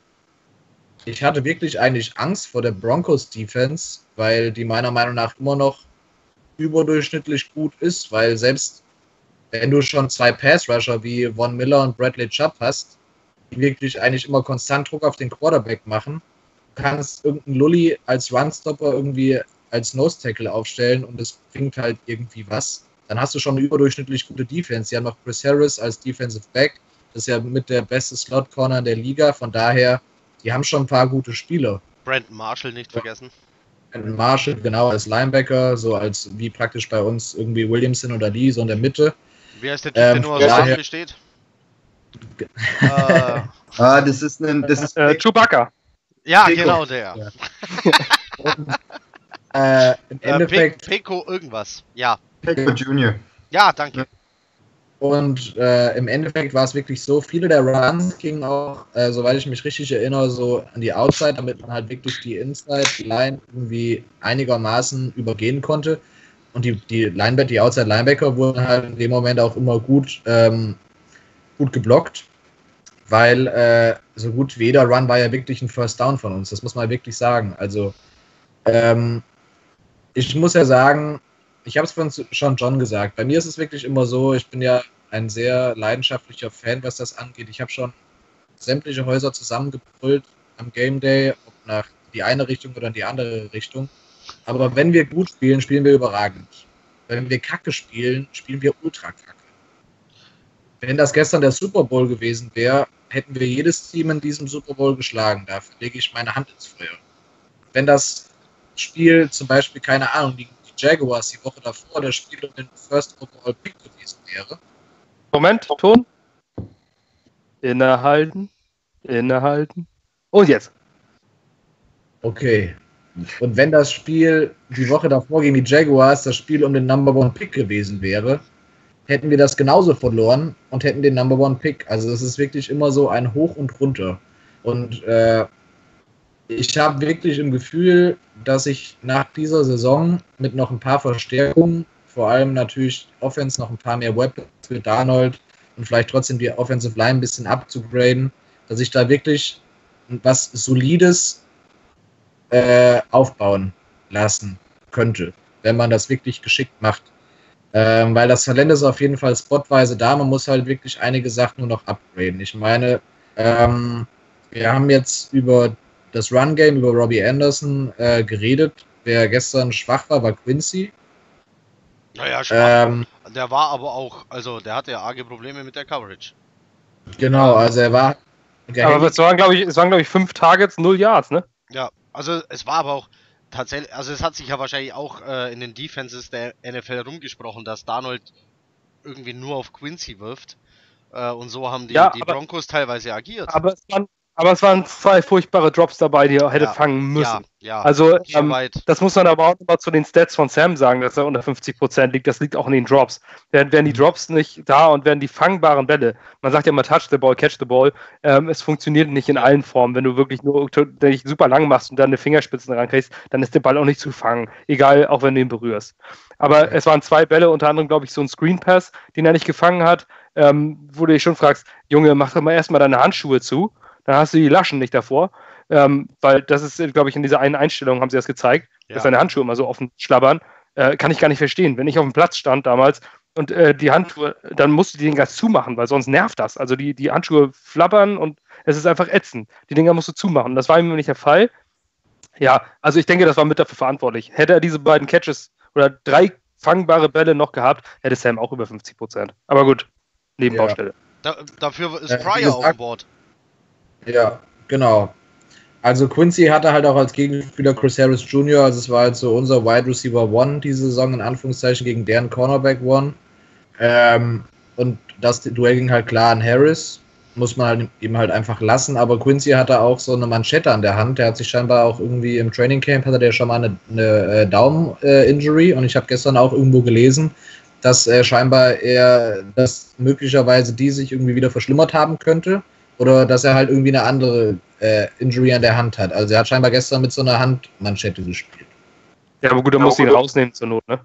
Ich hatte wirklich eigentlich Angst vor der Broncos Defense, weil die meiner Meinung nach immer noch überdurchschnittlich gut ist, weil selbst wenn du schon zwei Pass Rusher wie Von Miller und Bradley Chubb hast, die wirklich eigentlich immer konstant Druck auf den Quarterback machen, kannst irgendeinen Lully als Runstopper irgendwie als Nose Tackle aufstellen und es bringt halt irgendwie was, dann hast du schon eine überdurchschnittlich gute Defense. Sie haben noch Chris Harris als Defensive Back. Das ist ja mit der beste Slot Corner in der Liga. Von daher, die haben schon ein paar gute Spieler. Brandon Marshall nicht vergessen. Brandon Marshall, genau, als Linebacker, so als wie praktisch bei uns irgendwie Williamson oder Lee, so in der Mitte. Wie heißt der Typ, ähm, der nur aus daher, besteht? (laughs) äh, ah, das ist ein. Das ist äh, Chewbacca. Ja, Pico. genau der. Ja. (laughs) Äh, Im äh, Endeffekt. Peko irgendwas, ja. Peko Junior. Ja, danke. Und äh, im Endeffekt war es wirklich so, viele der Runs gingen auch, äh, soweit ich mich richtig erinnere, so an die Outside, damit man halt wirklich die Inside-Line irgendwie einigermaßen übergehen konnte. Und die, die Linebacker, die Outside-Linebacker wurden halt in dem Moment auch immer gut, ähm, gut geblockt, weil äh, so gut wie jeder Run war ja wirklich ein First Down von uns. Das muss man wirklich sagen. Also ähm, ich muss ja sagen, ich habe es schon John gesagt. Bei mir ist es wirklich immer so, ich bin ja ein sehr leidenschaftlicher Fan, was das angeht. Ich habe schon sämtliche Häuser zusammengebrüllt am Game Day, ob nach die eine Richtung oder in die andere Richtung. Aber wenn wir gut spielen, spielen wir überragend. Wenn wir Kacke spielen, spielen wir ultra Kacke. Wenn das gestern der Super Bowl gewesen wäre, hätten wir jedes Team in diesem Super Bowl geschlagen. Dafür lege ich meine Hand ins Feuer. Wenn das Spiel, zum Beispiel, keine Ahnung, die, die Jaguars die Woche davor, das Spiel um den First Overall Pick gewesen wäre. Moment, Ton. Innehalten. Innehalten. Und jetzt. Okay. Und wenn das Spiel die Woche davor gegen die Jaguars das Spiel um den Number One Pick gewesen wäre, hätten wir das genauso verloren und hätten den Number One Pick. Also es ist wirklich immer so ein Hoch und runter. Und äh, ich habe wirklich im Gefühl, dass ich nach dieser Saison mit noch ein paar Verstärkungen, vor allem natürlich Offense noch ein paar mehr Weapons für Darnold und vielleicht trotzdem die Offensive Line ein bisschen abzugraden, dass ich da wirklich was Solides äh, aufbauen lassen könnte, wenn man das wirklich geschickt macht. Ähm, weil das Talent ist auf jeden Fall spotweise da, man muss halt wirklich einige Sachen nur noch upgraden. Ich meine, ähm, wir haben jetzt über das Run-Game, über Robbie Anderson äh, geredet. Wer gestern schwach war, war Quincy. Naja, schwach. Ähm, der war aber auch, also der hatte ja arge Probleme mit der Coverage. Genau, also er war. Aber es waren, glaube ich, es waren, glaube ich, fünf Targets, null Yards, ne? Ja, also es war aber auch tatsächlich, also es hat sich ja wahrscheinlich auch äh, in den Defenses der NFL rumgesprochen, dass Darnold irgendwie nur auf Quincy wirft. Äh, und so haben die, ja, die Broncos teilweise agiert. Aber es waren, aber es waren zwei furchtbare Drops dabei, die er hätte ja, fangen müssen. Ja, ja. Also, ähm, das muss man aber auch immer zu den Stats von Sam sagen, dass er unter 50% liegt. Das liegt auch in den Drops. Wären, wären die mhm. Drops nicht da und wären die fangbaren Bälle, man sagt ja immer touch the ball, catch the ball, ähm, es funktioniert nicht in allen Formen. Wenn du wirklich nur dich super lang machst und dann eine Fingerspitzen rankriegst, dann ist der Ball auch nicht zu fangen. Egal, auch wenn du ihn berührst. Aber es waren zwei Bälle, unter anderem, glaube ich, so ein Screen Pass, den er nicht gefangen hat, ähm, wo du dich schon fragst, Junge, mach doch mal erstmal deine Handschuhe zu dann hast du die Laschen nicht davor. Ähm, weil das ist, glaube ich, in dieser einen Einstellung haben sie das gezeigt, ja. dass deine Handschuhe immer so offen schlabbern. Äh, kann ich gar nicht verstehen. Wenn ich auf dem Platz stand damals und äh, die Handschuhe, dann musst du die Dinger zumachen, weil sonst nervt das. Also die, die Handschuhe flabbern und es ist einfach ätzend. Die Dinger musst du zumachen. Das war ihm nicht der Fall. Ja, also ich denke, das war mit dafür verantwortlich. Hätte er diese beiden Catches oder drei fangbare Bälle noch gehabt, hätte Sam auch über 50 Prozent. Aber gut, Nebenbaustelle. Ja. Da, dafür ist Pryor auf Bord. Ja, genau. Also Quincy hatte halt auch als Gegenspieler Chris Harris Jr., also es war halt so unser Wide Receiver One diese Saison, in Anführungszeichen, gegen deren Cornerback One. Ähm, und das Duell ging halt klar an Harris, muss man halt eben halt einfach lassen, aber Quincy hatte auch so eine Manschette an der Hand, der hat sich scheinbar auch irgendwie im Training Camp, hatte der schon mal eine, eine äh, Daumen-Injury und ich habe gestern auch irgendwo gelesen, dass äh, scheinbar er, dass möglicherweise die sich irgendwie wieder verschlimmert haben könnte oder dass er halt irgendwie eine andere äh, Injury an der Hand hat. Also er hat scheinbar gestern mit so einer Handmanschette gespielt. Ja, aber gut, dann ja, muss ihn rausnehmen zur Not, ne?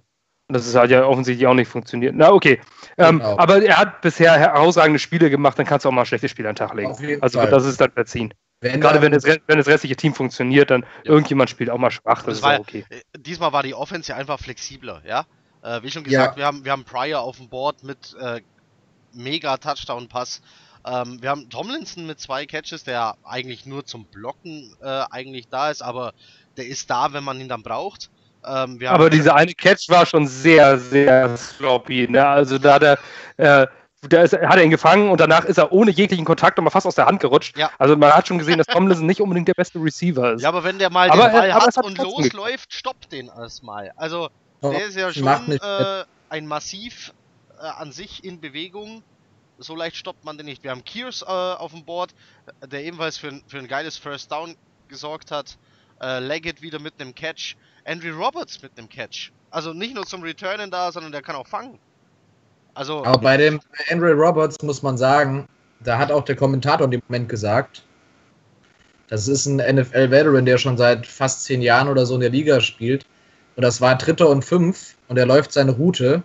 Das ist halt ja offensichtlich auch nicht funktioniert. Na, okay. Ähm, genau. Aber er hat bisher herausragende Spiele gemacht, dann kannst du auch mal schlechte Spiele an den Tag legen. Also Fall. das ist dann verziehen. Wenn Gerade wenn das, wenn das restliche Team funktioniert, dann ja. irgendjemand spielt auch mal schwach, das, das ist war, okay. Äh, diesmal war die Offense ja einfach flexibler, ja? Äh, wie schon gesagt, ja. wir, haben, wir haben Pryor auf dem Board mit äh, mega Touchdown-Pass. Ähm, wir haben Tomlinson mit zwei Catches, der eigentlich nur zum Blocken äh, eigentlich da ist, aber der ist da, wenn man ihn dann braucht. Ähm, aber diese eine Catch war schon sehr, sehr sloppy. Ne? Also da hat er, äh, da ist, hat er ihn gefangen und danach ist er ohne jeglichen Kontakt mal fast aus der Hand gerutscht. Ja. Also man hat schon gesehen, dass Tomlinson nicht unbedingt der beste Receiver ist. Ja, aber wenn der mal aber, den Ball hat, hat und losläuft, stoppt den erstmal. Also der ist ja schon äh, ein Massiv äh, an sich in Bewegung so leicht stoppt man den nicht. Wir haben Kears äh, auf dem Board, der ebenfalls für, für ein geiles First Down gesorgt hat. Äh, Leggett wieder mit einem Catch. Andrew Roberts mit einem Catch. Also nicht nur zum Returnen da, sondern der kann auch fangen. Also. Aber bei dem Andrew Roberts muss man sagen, da hat auch der Kommentator in dem Moment gesagt, das ist ein NFL-Veteran, der schon seit fast zehn Jahren oder so in der Liga spielt. Und das war Dritter und Fünf und er läuft seine Route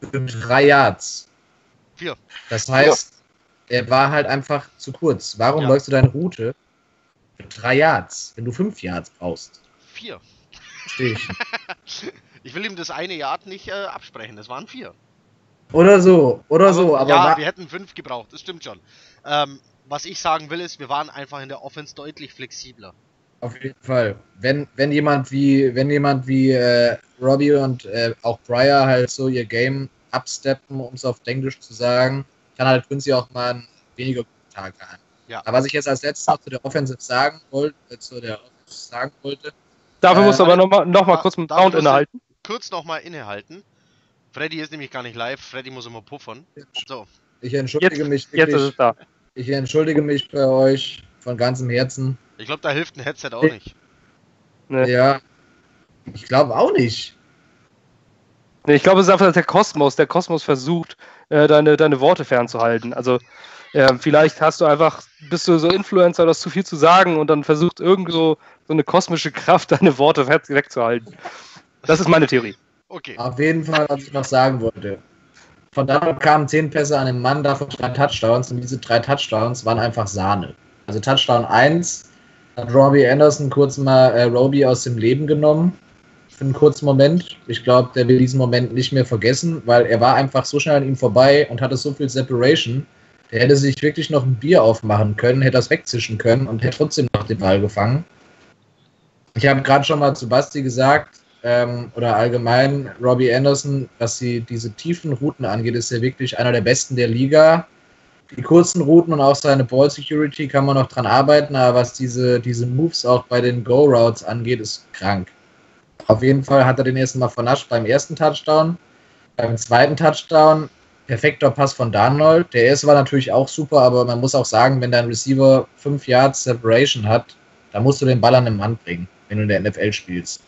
für drei Yards. Vier. Das heißt, ja. er war halt einfach zu kurz. Warum ja. läufst du deine Route für drei Yards, wenn du fünf Yards brauchst? Vier. Verstehe ich. (laughs) ich will ihm das eine Yard nicht äh, absprechen, das waren vier. Oder so, oder aber, so. Aber ja, wir hätten fünf gebraucht, das stimmt schon. Ähm, was ich sagen will, ist, wir waren einfach in der Offense deutlich flexibler. Auf jeden Fall. Wenn, wenn jemand wie, wenn jemand wie äh, Robbie und äh, auch Breyer halt so ihr Game absteppen, um es auf Englisch zu sagen, kann halt Quincy auch mal einen weniger guten Tag haben. Ja. Aber was ich jetzt als letztes noch zu der Offensive sagen wollte, äh, zu der Offensive sagen wollte. Dafür äh, musst du aber nochmal noch mal kurz mit Sound innehalten. Kurz nochmal innehalten. Freddy ist nämlich gar nicht live, Freddy muss immer puffern. So. Ich entschuldige jetzt, mich wirklich, jetzt ist es da. Ich entschuldige mich bei euch von ganzem Herzen. Ich glaube, da hilft ein Headset auch nicht. Nee. Ja. Ich glaube auch nicht. Ich glaube, es ist einfach der Kosmos. Der Kosmos versucht, äh, deine, deine Worte fernzuhalten. Also äh, vielleicht hast du einfach, bist du so Influencer, du hast zu viel zu sagen und dann versucht irgend so, so eine kosmische Kraft (laughs) deine Worte wegzuhalten. Das ist meine Theorie. Okay. Auf jeden Fall, was ich noch sagen wollte. Von da kamen zehn Pässe an den Mann, davon drei Touchdowns und diese drei Touchdowns waren einfach Sahne. Also Touchdown 1 hat Robbie Anderson kurz mal äh, Roby aus dem Leben genommen. Für einen kurzen Moment. Ich glaube, der will diesen Moment nicht mehr vergessen, weil er war einfach so schnell an ihm vorbei und hatte so viel Separation. Der hätte sich wirklich noch ein Bier aufmachen können, hätte das wegzischen können und hätte trotzdem noch den Ball gefangen. Ich habe gerade schon mal zu Basti gesagt, ähm, oder allgemein Robbie Anderson, was sie diese tiefen Routen angeht, ist er wirklich einer der besten der Liga. Die kurzen Routen und auch seine Ball Security kann man noch dran arbeiten, aber was diese, diese Moves auch bei den Go-Routes angeht, ist krank. Auf jeden Fall hat er den ersten Mal vernascht beim ersten Touchdown. Beim zweiten Touchdown, perfekter Pass von Darnold. Der erste war natürlich auch super, aber man muss auch sagen, wenn dein Receiver 5 Yards Separation hat, dann musst du den Ball an den Mann bringen, wenn du in der NFL spielst.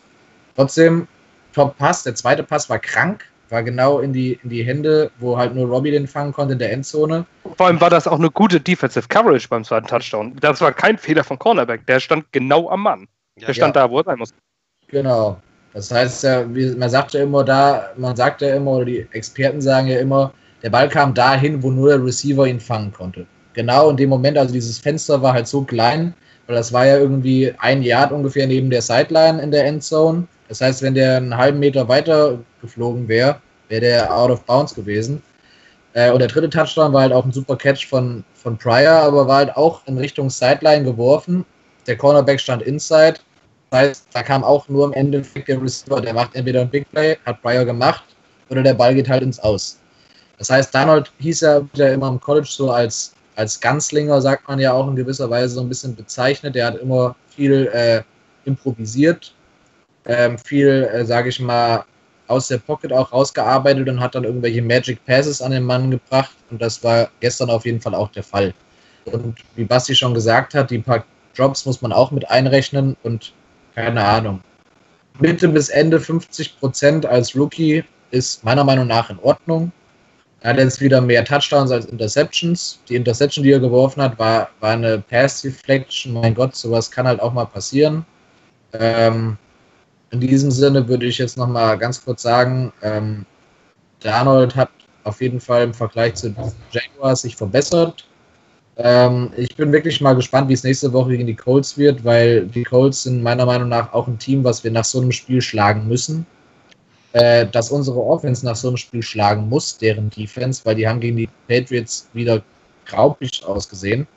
Trotzdem, Top-Pass. Der zweite Pass war krank, war genau in die, in die Hände, wo halt nur Robbie den fangen konnte in der Endzone. Vor allem war das auch eine gute Defensive Coverage beim zweiten Touchdown. Das war kein Fehler von Cornerback. Der stand genau am Mann. Der stand ja. da, wo er sein muss. Genau. Das heißt ja, man sagt ja immer da, man sagt ja immer, oder die Experten sagen ja immer, der Ball kam dahin, wo nur der Receiver ihn fangen konnte. Genau in dem Moment, also dieses Fenster war halt so klein, weil das war ja irgendwie ein Yard ungefähr neben der Sideline in der Endzone. Das heißt, wenn der einen halben Meter weiter geflogen wäre, wäre der out of bounds gewesen. Äh, und der dritte Touchdown war halt auch ein super Catch von, von Pryor, aber war halt auch in Richtung Sideline geworfen. Der Cornerback stand inside. Das heißt, da kam auch nur am Endeffekt der Receiver, der macht entweder ein Big Play, hat Pryor gemacht, oder der Ball geht halt ins Aus. Das heißt, Donald hieß ja wieder immer im College so als, als Ganzlinger, sagt man ja auch in gewisser Weise so ein bisschen bezeichnet. Der hat immer viel äh, improvisiert, ähm, viel, äh, sage ich mal, aus der Pocket auch rausgearbeitet und hat dann irgendwelche Magic Passes an den Mann gebracht. Und das war gestern auf jeden Fall auch der Fall. Und wie Basti schon gesagt hat, die paar Drops muss man auch mit einrechnen und keine Ahnung. Mitte bis Ende 50 Prozent als Rookie ist meiner Meinung nach in Ordnung. Er hat jetzt wieder mehr Touchdowns als Interceptions. Die Interception, die er geworfen hat, war, war eine Pass Deflection. Mein Gott, sowas kann halt auch mal passieren. Ähm, in diesem Sinne würde ich jetzt nochmal ganz kurz sagen, ähm, der Arnold hat auf jeden Fall im Vergleich zu Jaguars sich verbessert. Ähm, ich bin wirklich mal gespannt, wie es nächste Woche gegen die Colts wird, weil die Colts sind meiner Meinung nach auch ein Team, was wir nach so einem Spiel schlagen müssen. Äh, dass unsere Offense nach so einem Spiel schlagen muss, deren Defense, weil die haben gegen die Patriots wieder graubig ausgesehen.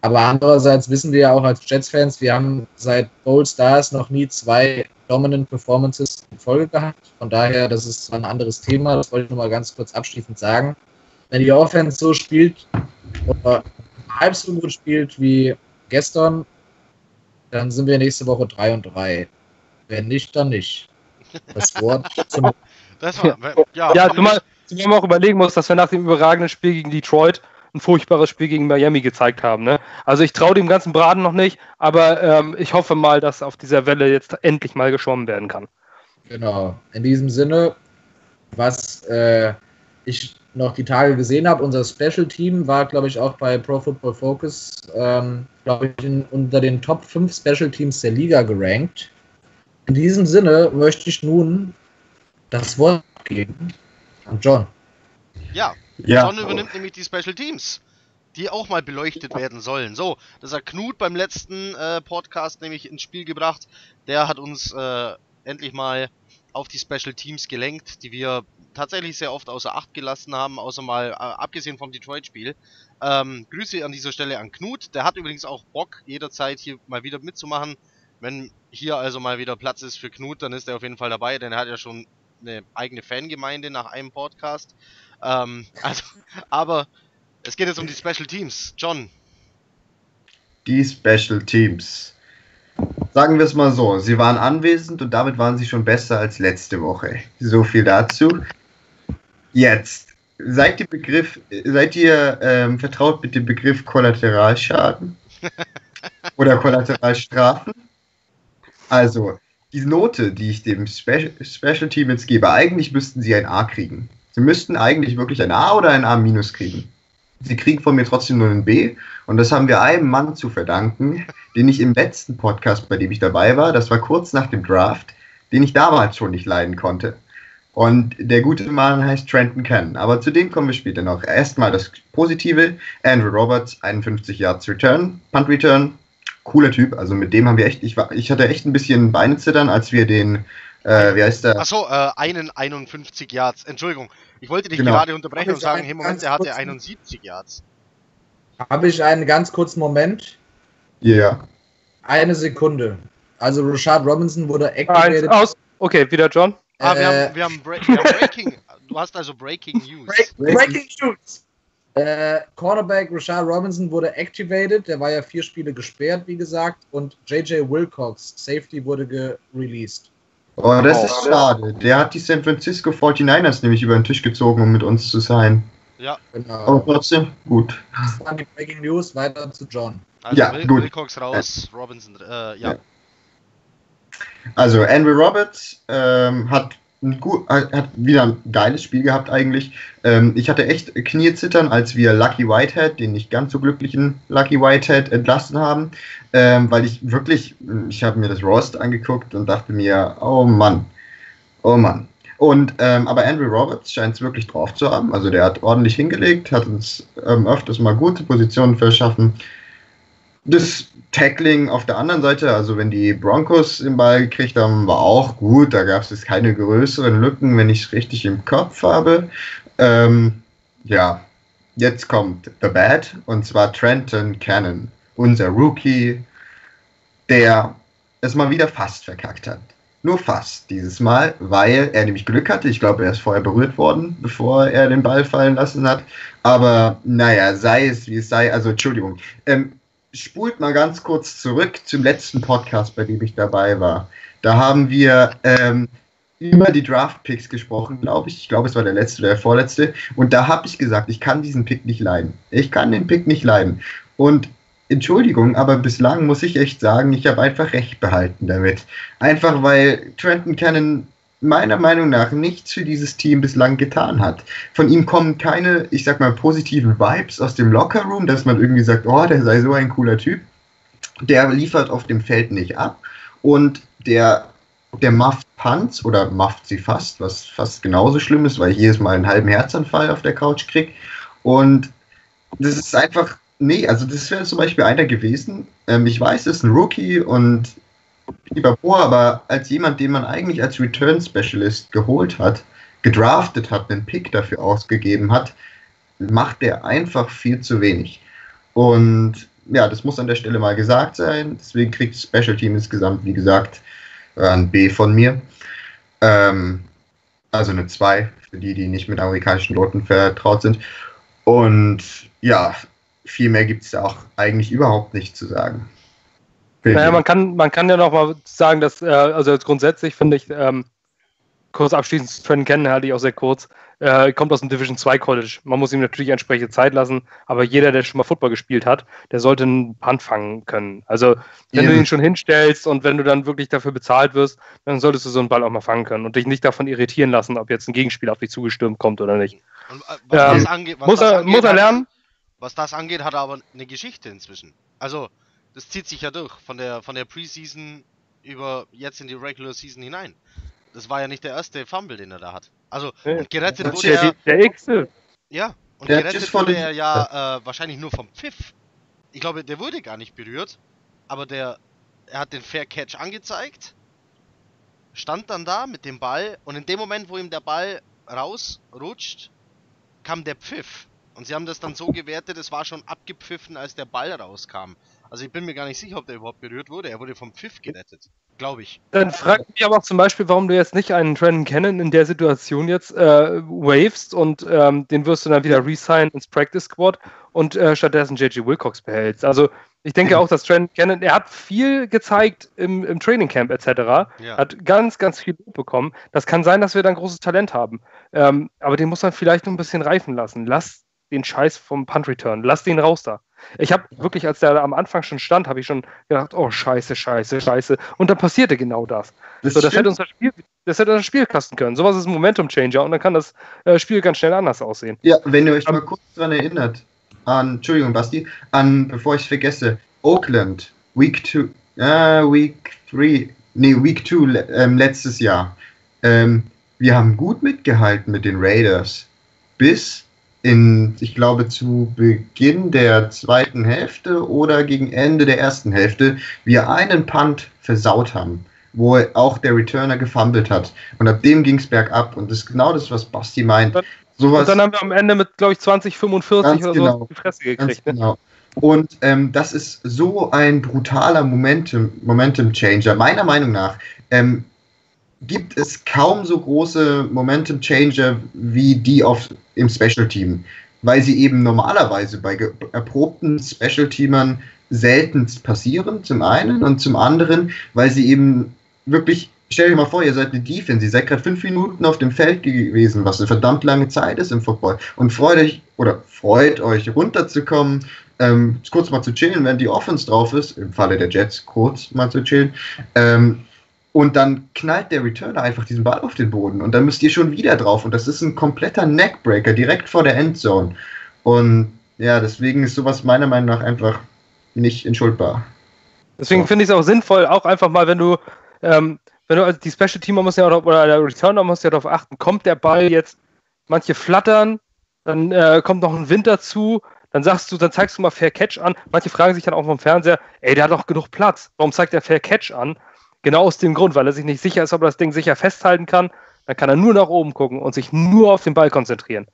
Aber andererseits wissen wir ja auch als Jets-Fans, wir haben seit Bold Stars noch nie zwei Dominant Performances in Folge gehabt. Von daher, das ist ein anderes Thema. Das wollte ich nur mal ganz kurz abschließend sagen. Wenn die Offense so spielt oder halb so gut spielt wie gestern, dann sind wir nächste Woche 3 und 3. Wenn nicht, dann nicht. Das Wort (laughs) zum. Das war, ja, ja zumal, zumal man auch überlegen muss, dass wir nach dem überragenden Spiel gegen Detroit ein furchtbares Spiel gegen Miami gezeigt haben. Ne? Also ich traue dem ganzen Braten noch nicht, aber ähm, ich hoffe mal, dass auf dieser Welle jetzt endlich mal geschwommen werden kann. Genau. In diesem Sinne, was äh, ich noch die Tage gesehen habe, unser Special Team war, glaube ich, auch bei Pro Football Focus, ähm, glaube ich, in, unter den Top 5 Special Teams der Liga gerankt. In diesem Sinne möchte ich nun das Wort geben an John. Ja, ja. John übernimmt nämlich die Special Teams, die auch mal beleuchtet werden sollen. So, das hat Knut beim letzten äh, Podcast nämlich ins Spiel gebracht. Der hat uns äh, endlich mal auf die Special Teams gelenkt, die wir tatsächlich sehr oft außer Acht gelassen haben, außer mal äh, abgesehen vom Detroit-Spiel. Ähm, Grüße an dieser Stelle an Knut. Der hat übrigens auch Bock, jederzeit hier mal wieder mitzumachen. Wenn hier also mal wieder Platz ist für Knut, dann ist er auf jeden Fall dabei, denn er hat ja schon eine eigene Fangemeinde nach einem Podcast. Ähm, (laughs) also, aber es geht jetzt um die Special Teams. John. Die Special Teams. Sagen wir es mal so, sie waren anwesend und damit waren sie schon besser als letzte Woche. So viel dazu. Jetzt, seid ihr Begriff, seid ihr ähm, vertraut mit dem Begriff Kollateralschaden? (laughs) Oder Kollateralstrafen? Also, die Note, die ich dem Special, Special Team jetzt gebe, eigentlich müssten sie ein A kriegen. Sie müssten eigentlich wirklich ein A oder ein A minus kriegen. Sie kriegen von mir trotzdem nur ein B. Und das haben wir einem Mann zu verdanken, den ich im letzten Podcast, bei dem ich dabei war, das war kurz nach dem Draft, den ich damals schon nicht leiden konnte. Und der gute Mann heißt Trenton Cannon. Aber zu dem kommen wir später noch. Erstmal das Positive. Andrew Roberts, 51 Yards Return, Punt Return. cooler Typ. Also mit dem haben wir echt, ich, war, ich hatte echt ein bisschen Beine zittern, als wir den, äh, wie heißt der? Achso, äh, einen 51 Yards. Entschuldigung, ich wollte dich genau. gerade unterbrechen und sagen, hey Moment, er hatte 71 Yards. Habe ich einen ganz kurzen Moment? Ja. Yeah. Eine Sekunde. Also Rashad Robinson wurde activated. Aus. Okay, wieder John. Ah, wir, haben, äh, wir, haben wir haben Breaking. (laughs) du hast also Breaking News. Break, breaking News. Äh, Cornerback Rashad Robinson wurde activated. Der war ja vier Spiele gesperrt, wie gesagt. Und JJ Wilcox, Safety, wurde released. Oh, das oh, ist schade. Der hat die San Francisco 49ers nämlich über den Tisch gezogen, um mit uns zu sein. Ja. Genau. Aber trotzdem, gut. Das waren die Breaking News. Weiter zu John. Also ja, Will, gut. Wilcox raus, Robinson, äh, ja. ja. Also Andrew Roberts ähm, hat, gut, hat wieder ein geiles Spiel gehabt eigentlich. Ähm, ich hatte echt Kniezittern, als wir Lucky Whitehead, den nicht ganz so glücklichen Lucky Whitehead, entlassen haben, ähm, weil ich wirklich, ich habe mir das Rost angeguckt und dachte mir, oh Mann, oh Mann. Und ähm, aber Andrew Roberts scheint es wirklich drauf zu haben. Also der hat ordentlich hingelegt, hat uns ähm, öfters mal gute Positionen verschaffen. Das Tackling auf der anderen Seite, also wenn die Broncos den Ball gekriegt haben, war auch gut. Da gab es jetzt keine größeren Lücken, wenn ich es richtig im Kopf habe. Ähm, ja, jetzt kommt The Bad und zwar Trenton Cannon, unser Rookie, der es mal wieder fast verkackt hat. Nur fast dieses Mal, weil er nämlich Glück hatte. Ich glaube, er ist vorher berührt worden, bevor er den Ball fallen lassen hat. Aber naja, sei es wie es sei. Also Entschuldigung. Ähm, spult mal ganz kurz zurück zum letzten Podcast, bei dem ich dabei war. Da haben wir ähm, über die Draft-Picks gesprochen, glaube ich. Ich glaube, es war der letzte oder der vorletzte. Und da habe ich gesagt, ich kann diesen Pick nicht leiden. Ich kann den Pick nicht leiden. Und Entschuldigung, aber bislang muss ich echt sagen, ich habe einfach recht behalten damit. Einfach weil Trenton Cannon meiner Meinung nach nichts für dieses Team bislang getan hat. Von ihm kommen keine, ich sag mal, positiven Vibes aus dem Lockerroom, dass man irgendwie sagt, oh, der sei so ein cooler Typ. Der liefert auf dem Feld nicht ab und der, der mufft Punts oder mufft sie fast, was fast genauso schlimm ist, weil ich jedes Mal einen halben Herzanfall auf der Couch kriege. Und das ist einfach, nee, also das wäre zum Beispiel einer gewesen. Ähm, ich weiß, es ist ein Rookie und vor, aber als jemand, den man eigentlich als Return Specialist geholt hat, gedraftet hat, einen Pick dafür ausgegeben hat, macht er einfach viel zu wenig. Und ja, das muss an der Stelle mal gesagt sein. Deswegen kriegt Special Team insgesamt, wie gesagt, ein B von mir. Ähm, also eine 2 für die, die nicht mit amerikanischen Noten vertraut sind. Und ja, viel mehr gibt es da auch eigentlich überhaupt nicht zu sagen. Naja, man kann, man kann ja noch mal sagen, dass, äh, also grundsätzlich finde ich, ähm, kurz abschließend zu Trent kennen, halte ich auch sehr kurz, äh, kommt aus dem Division 2 College. Man muss ihm natürlich entsprechende Zeit lassen, aber jeder, der schon mal Football gespielt hat, der sollte einen Punt fangen können. Also, wenn ja. du ihn schon hinstellst und wenn du dann wirklich dafür bezahlt wirst, dann solltest du so einen Ball auch mal fangen können und dich nicht davon irritieren lassen, ob jetzt ein Gegenspieler auf dich zugestürmt kommt oder nicht. Und, äh, was ähm, angeht, was muss, er, angeht, muss er lernen. was das angeht, hat er aber eine Geschichte inzwischen. Also, das zieht sich ja durch, von der, von der Preseason über jetzt in die Regular Season hinein. Das war ja nicht der erste Fumble, den er da hat. Also, und gerettet wurde er. Der X. Ja, und der gerettet wurde er ja äh, wahrscheinlich nur vom Pfiff. Ich glaube, der wurde gar nicht berührt, aber der, er hat den Fair Catch angezeigt, stand dann da mit dem Ball und in dem Moment, wo ihm der Ball rausrutscht, kam der Pfiff. Und sie haben das dann so gewertet, es war schon abgepfiffen, als der Ball rauskam. Also ich bin mir gar nicht sicher, ob der überhaupt berührt wurde. Er wurde vom Pfiff gerettet, glaube ich. Dann fragt mich aber auch zum Beispiel, warum du jetzt nicht einen Trent Cannon in der Situation jetzt äh, wavest und ähm, den wirst du dann wieder resign ins Practice Squad und äh, stattdessen JJ Wilcox behältst. Also ich denke auch, dass Trent Cannon, er hat viel gezeigt im, im Training Camp etc. Ja. Hat ganz, ganz viel bekommen. Das kann sein, dass wir da ein großes Talent haben. Ähm, aber den muss man vielleicht noch ein bisschen reifen lassen. Lass den Scheiß vom Punt Return. Lass den raus da. Ich habe wirklich, als der am Anfang schon stand, habe ich schon gedacht, oh Scheiße, Scheiße, Scheiße. Und dann passierte genau das. Das, so, das hätte unser Spiel, das hätte unser Spiel kasten können. Sowas ist ein Momentum Changer und dann kann das äh, Spiel ganz schnell anders aussehen. Ja, wenn ihr euch mal kurz daran erinnert, an, Entschuldigung, Basti, an, bevor ich es vergesse, Oakland, Week 2, äh, Week 3, nee, Week 2 ähm, letztes Jahr. Ähm, wir haben gut mitgehalten mit den Raiders, bis in, ich glaube, zu Beginn der zweiten Hälfte oder gegen Ende der ersten Hälfte wir einen Punt versaut haben, wo auch der Returner gefumbled hat. Und ab dem ging es bergab. Und das ist genau das, was Basti meint. Sowas, und dann haben wir am Ende mit, glaube ich, 20, 45 oder genau, so die Fresse gekriegt. Ne? Genau. Und ähm, das ist so ein brutaler Momentum, Momentum Changer. Meiner Meinung nach ähm, gibt es kaum so große Momentum Changer wie die auf, im Special Team, weil sie eben normalerweise bei erprobten Special Teamern selten passieren, zum einen, und zum anderen, weil sie eben wirklich Stell dir mal vor, ihr seid eine Defense, ihr seid gerade fünf Minuten auf dem Feld gewesen, was eine verdammt lange Zeit ist im Football. Und freut euch oder freut euch runterzukommen, ähm, kurz mal zu chillen, wenn die Offense drauf ist, im Falle der Jets kurz mal zu chillen. Ähm, und dann knallt der Returner einfach diesen Ball auf den Boden und dann müsst ihr schon wieder drauf. Und das ist ein kompletter Neckbreaker direkt vor der Endzone. Und ja, deswegen ist sowas meiner Meinung nach einfach nicht entschuldbar. Deswegen so. finde ich es auch sinnvoll, auch einfach mal, wenn du ähm, wenn du also die Special Teamer muss ja auch, oder der Returner muss ja darauf achten, kommt der Ball jetzt, manche flattern, dann äh, kommt noch ein Wind dazu, dann sagst du, dann zeigst du mal Fair Catch an. Manche fragen sich dann auch vom Fernseher, ey, der hat doch genug Platz. Warum zeigt er Fair Catch an? Genau aus dem Grund, weil er sich nicht sicher ist, ob er das Ding sicher festhalten kann. Dann kann er nur nach oben gucken und sich nur auf den Ball konzentrieren.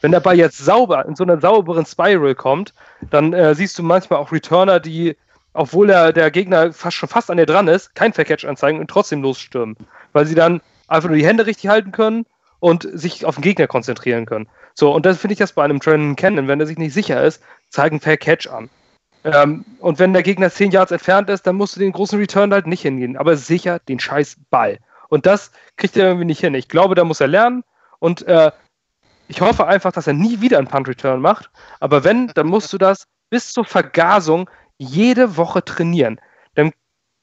Wenn der Ball jetzt sauber in so einer sauberen Spiral kommt, dann äh, siehst du manchmal auch Returner, die obwohl der, der Gegner fast schon fast an dir dran ist, kein Fair-Catch anzeigen und trotzdem losstürmen. Weil sie dann einfach nur die Hände richtig halten können und sich auf den Gegner konzentrieren können. So, und das finde ich das bei einem Training kennen. Wenn er sich nicht sicher ist, zeigen Fair-Catch an. Ähm, und wenn der Gegner 10 Yards entfernt ist, dann musst du den großen Return halt nicht hingehen. Aber sicher den scheiß Ball. Und das kriegt er irgendwie nicht hin. Ich glaube, da muss er lernen. Und äh, ich hoffe einfach, dass er nie wieder einen Punt-Return macht. Aber wenn, dann musst du das bis zur Vergasung jede Woche trainieren. Dann,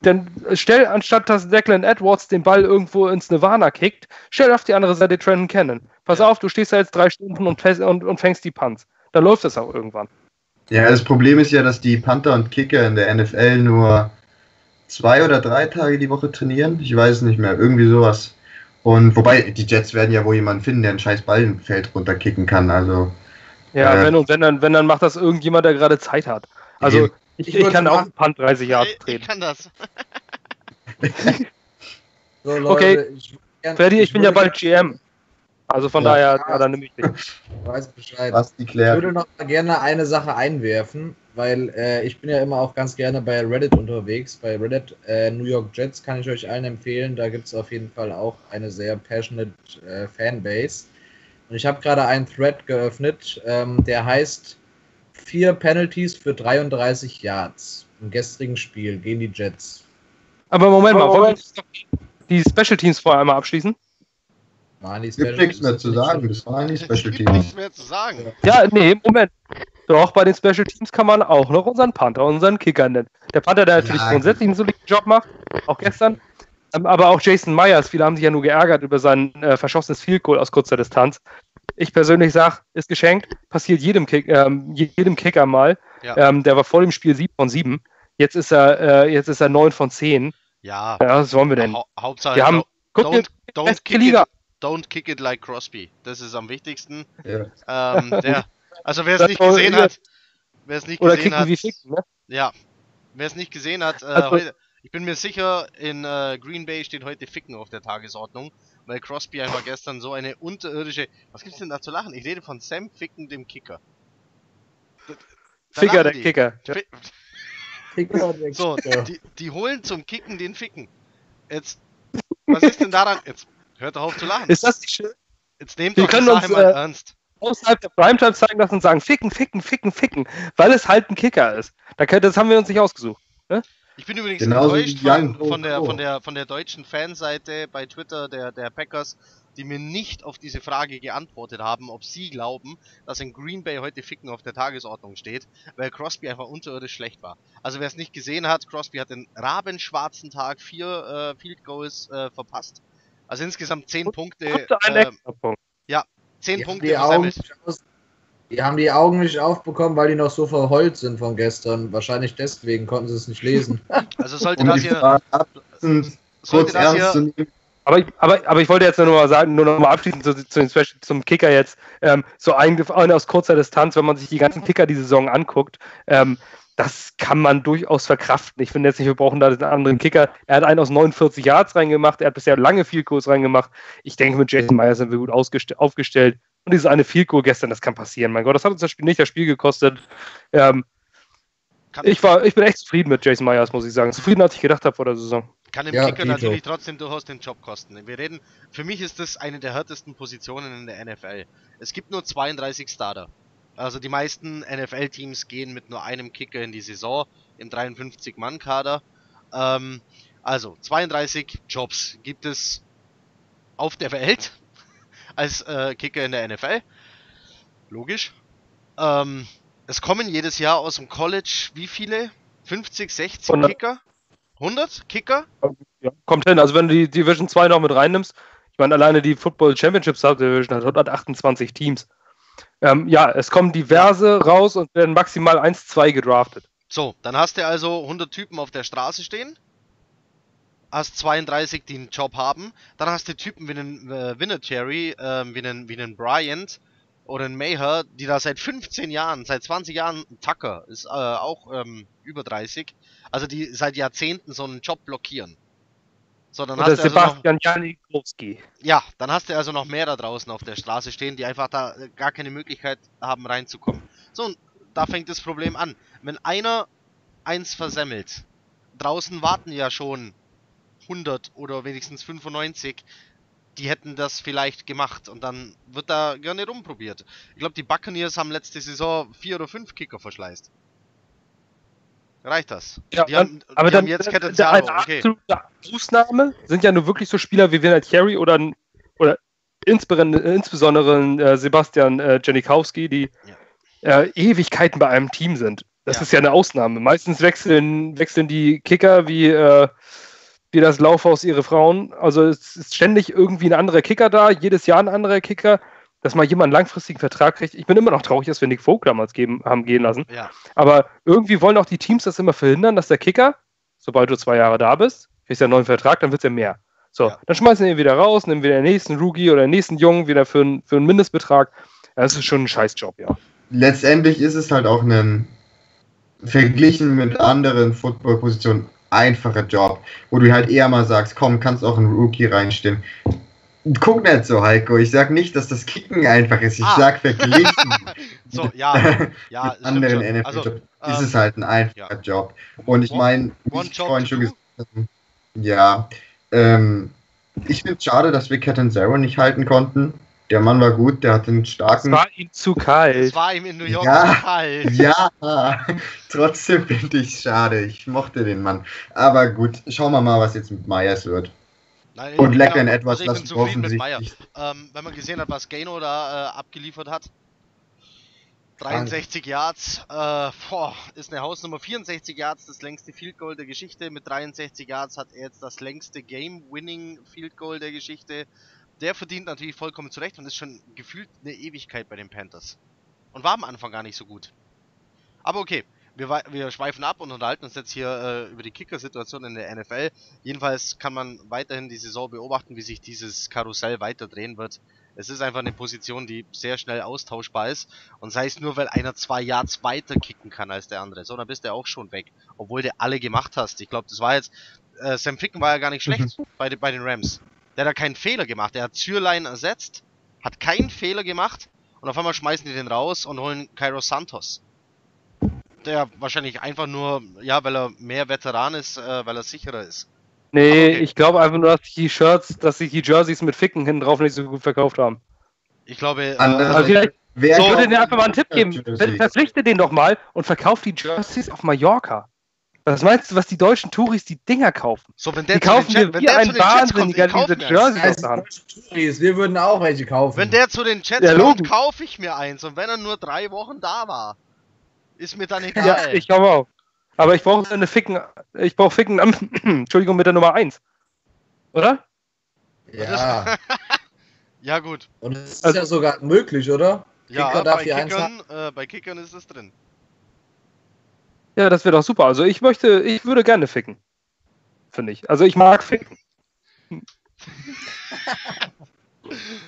dann stell, anstatt dass Declan Edwards den Ball irgendwo ins Nirvana kickt, stell auf die andere Seite Trenton Cannon. Pass auf, du stehst da jetzt drei Stunden und, und, und fängst die Punts. Dann läuft das auch irgendwann. Ja, das Problem ist ja, dass die Panther und Kicker in der NFL nur zwei oder drei Tage die Woche trainieren. Ich weiß es nicht mehr. Irgendwie sowas. Und wobei, die Jets werden ja wohl jemanden finden, der einen scheiß Ball im Feld runterkicken kann. Also. Ja, äh, wenn und wenn dann, wenn dann macht das irgendjemand, der gerade Zeit hat. Also ich, ich, ich kann auch Punt 30 Jahre treten. Ich kann das. (laughs) so, Leute, okay, ich, Freddy, ich, bin ja bald GM. Also von ja, daher, ja, dann nehme ich dich. (laughs) Weiß Bescheid. Was die. Ich würde noch gerne eine Sache einwerfen, weil äh, ich bin ja immer auch ganz gerne bei Reddit unterwegs. Bei Reddit äh, New York Jets kann ich euch allen empfehlen. Da gibt es auf jeden Fall auch eine sehr passionate äh, Fanbase. Und ich habe gerade einen Thread geöffnet, ähm, der heißt vier Penalties für 33 Yards. Im gestrigen Spiel gegen die Jets. Aber Moment mal, wollen wir die Special Teams vorher einmal abschließen? Die Special Gibt nichts mehr zu sagen, das waren die Special Teams. nichts mehr zu sagen. Ja, nee, Moment. Doch, bei den Special Teams kann man auch noch unseren Panther, unseren Kicker nennen. Der Panther, der natürlich ja, grundsätzlich einen soliden Job macht, auch gestern. Ähm, aber auch Jason Myers, viele haben sich ja nur geärgert über sein äh, verschossenes Field Goal aus kurzer Distanz. Ich persönlich sage, ist geschenkt, passiert jedem, Kick, ähm, jedem Kicker mal. Ja. Ähm, der war vor dem Spiel 7 von 7. Jetzt ist er, äh, jetzt ist er 9 von 10. Ja. ja was wollen wir denn? Ha Hauptsache, wir haben, guck don't, don't, kick Liga. It, don't kick it like Crosby. Das ist am wichtigsten. Ja. Ähm, (laughs) der, also wer es nicht gesehen hat, wer es nicht Oder gesehen hat, ficken, ne? ja, wer es nicht gesehen hat, äh, also, heute, ich bin mir sicher, in äh, Green Bay steht heute Ficken auf der Tagesordnung weil Crosby einfach gestern so eine unterirdische. Was gibt's denn da zu lachen? Ich rede von Sam Ficken, dem Kicker. Da Ficker, der die. Kicker. Ja. Ficker, der so, Kicker. Die, die holen zum Kicken den Ficken. Jetzt, was ist denn daran? Jetzt hört doch auf zu lachen. Ist das nicht schön? Jetzt nehmt doch die Sache mal äh, ernst. Außerhalb der Primetime zeigen lassen und sagen, ficken, ficken, ficken, ficken, weil es halt ein Kicker ist. Das haben wir uns nicht ausgesucht. Ne? Ich bin übrigens Genauso enttäuscht von, von, der, von, der, von der deutschen Fanseite bei Twitter der, der Packers, die mir nicht auf diese Frage geantwortet haben, ob sie glauben, dass in Green Bay heute Ficken auf der Tagesordnung steht, weil Crosby einfach unterirdisch schlecht war. Also wer es nicht gesehen hat, Crosby hat den rabenschwarzen Tag vier äh, Field Goals äh, verpasst. Also insgesamt zehn Punkte. Äh, ja, zehn Punkte versammelt. Die haben die Augen nicht aufbekommen, weil die noch so verheult sind von gestern. Wahrscheinlich deswegen konnten sie es nicht lesen. (laughs) Also sollte um das hier. Sollte das hier Aber ich, aber, aber ich wollte jetzt nur noch mal sagen, nur noch mal abschließend zu, zu, zum Kicker jetzt, ähm, so eigentlich aus kurzer Distanz, wenn man sich die ganzen Kicker die Saison anguckt, ähm, das kann man durchaus verkraften. Ich finde jetzt nicht, wir brauchen da den anderen Kicker. Er hat einen aus 49 Yards reingemacht, er hat bisher lange Field Goals reingemacht. Ich denke, mit Jason Meyer sind wir gut aufgestellt. Und dieses eine Field Goal gestern, das kann passieren. Mein Gott, das hat uns das Spiel nicht das Spiel gekostet. Ähm, ich, war, ich bin echt zufrieden mit Jason Myers, muss ich sagen. Zufrieden, als ich gedacht habe vor der Saison. Kann dem ja, Kicker natürlich so. trotzdem durchaus den Job kosten. Wir reden, für mich ist das eine der härtesten Positionen in der NFL. Es gibt nur 32 Starter. Also die meisten NFL-Teams gehen mit nur einem Kicker in die Saison im 53-Mann-Kader. Ähm, also 32 Jobs gibt es auf der Welt (laughs) als äh, Kicker in der NFL. Logisch. Ähm, es kommen jedes Jahr aus dem College wie viele? 50, 60 100. Kicker? 100 Kicker? Ja, kommt hin. Also wenn du die Division 2 noch mit reinnimmst, ich meine, alleine die Football Championship Subdivision hat 128 Teams. Ähm, ja, es kommen diverse raus und werden maximal 1, 2 gedraftet. So, dann hast du also 100 Typen auf der Straße stehen. Hast 32, die einen Job haben. Dann hast du Typen wie einen äh, Vinatieri, äh, wie einen, wie einen Bryant oder einen Maher, die da seit 15 Jahren, seit 20 Jahren, Tucker ist äh, auch ähm, über 30, also die seit Jahrzehnten so einen Job blockieren. So, dann Oder hast Sebastian du also Janikowski. Ja, dann hast du also noch mehr da draußen auf der Straße stehen, die einfach da gar keine Möglichkeit haben reinzukommen. So, und da fängt das Problem an. Wenn einer eins versemmelt, draußen warten ja schon 100 oder wenigstens 95, die hätten das vielleicht gemacht und dann wird da gerne rumprobiert. Ich glaube, die Buccaneers haben letzte Saison vier oder fünf Kicker verschleißt. Reicht das? Ja, die haben, aber die dann, haben jetzt Catanzaro, okay. Ausnahme sind ja nur wirklich so Spieler wie Vinat Thierry oder, oder insbesondere äh, Sebastian äh, Janikowski, die ja. äh, Ewigkeiten bei einem Team sind. Das ja. ist ja eine Ausnahme. Meistens wechseln, wechseln die Kicker wie, äh, wie das Laufhaus ihre Frauen. Also es ist ständig irgendwie ein anderer Kicker da, jedes Jahr ein anderer Kicker dass mal jemand einen langfristigen Vertrag kriegt. Ich bin immer noch traurig, dass wir Nick Vogt damals geben, haben gehen lassen. Ja. Aber irgendwie wollen auch die Teams das immer verhindern, dass der Kicker, sobald du zwei Jahre da bist, kriegst du einen neuen Vertrag, dann wird es ja mehr. So, ja. dann schmeißen wir ihn wieder raus, nehmen wir den nächsten Rookie oder den nächsten Jungen wieder für, einen, für einen Mindestbetrag. Das ist schon ein Scheißjob, ja. Letztendlich ist es halt auch ein verglichen mit anderen Football-Positionen einfacher Job, wo du halt eher mal sagst, komm, kannst auch einen Rookie reinstellen. Guck nicht so, Heiko. Ich sag nicht, dass das Kicken einfach ist. Ich ah. sag verglichen. (laughs) so, ja, ja. mit anderen NFL-Jobs also, ist ähm, es halt ein einfacher ja. Job. Und ich meine, wie ich vorhin schon gesagt habe, ja, ähm, ich finde es schade, dass wir Catanzaro nicht halten konnten. Der Mann war gut, der hat einen starken. Es war ihm zu kalt. Es war ihm in New York ja, zu kalt. Ja, (laughs) trotzdem finde ich es schade. Ich mochte den Mann. Aber gut, schauen wir mal, was jetzt mit Myers wird. Nein, und lecker in etwas also ich bin zufrieden mit. Ähm, wenn man gesehen hat, was Gano da äh, abgeliefert hat. 63 Yards, äh, boah, ist eine Hausnummer. 64 Yards, das längste Field Goal der Geschichte. Mit 63 Yards hat er jetzt das längste Game-Winning Field Goal der Geschichte. Der verdient natürlich vollkommen zurecht und ist schon gefühlt eine Ewigkeit bei den Panthers. Und war am Anfang gar nicht so gut. Aber okay, wir, wir schweifen ab und unterhalten uns jetzt hier äh, über die Kicker-Situation in der NFL. Jedenfalls kann man weiterhin die Saison beobachten, wie sich dieses Karussell weiter drehen wird. Es ist einfach eine Position, die sehr schnell austauschbar ist. Und sei es nur, weil einer zwei Yards weiter kicken kann als der andere. So, dann bist du auch schon weg. Obwohl du alle gemacht hast. Ich glaube, das war jetzt. Äh, Sam Ficken war ja gar nicht schlecht mhm. bei, bei den Rams. Der hat da keinen Fehler gemacht. Der hat Zürlein ersetzt, hat keinen Fehler gemacht. Und auf einmal schmeißen die den raus und holen Cairo Santos der wahrscheinlich einfach nur, ja, weil er mehr Veteran ist, äh, weil er sicherer ist. Nee, okay. ich glaube einfach nur, dass die Shirts, dass sich die Jerseys mit Ficken hinten drauf nicht so gut verkauft haben. Ich glaube, äh, also vielleicht, wer so, ich würde dir einfach mal einen Tipp geben. Verpflichte den doch mal und verkauf die Jerseys auf Mallorca. Was meinst du, was die deutschen Touris die Dinger kaufen? So, wenn der die kaufen Chat, wir wie ein Wahnsinniger diese Jerseys also, Wir würden auch welche kaufen. Wenn der zu den Chats ja, kommt, kaufe ich mir eins. Und wenn er nur drei Wochen da war. Ist mir dann egal. Ja, ich glaube auch. Aber ich brauche eine Ficken. Ich brauche Ficken. (clears throat) Entschuldigung, mit der Nummer 1. Oder? Ja. (laughs) ja, gut. Und es ist also, ja sogar möglich, oder? Ja, Kicker bei, Kickern, äh, bei Kickern ist es drin. Ja, das wäre doch super. Also ich möchte, ich würde gerne ficken. Finde ich. Also ich mag ficken. (laughs)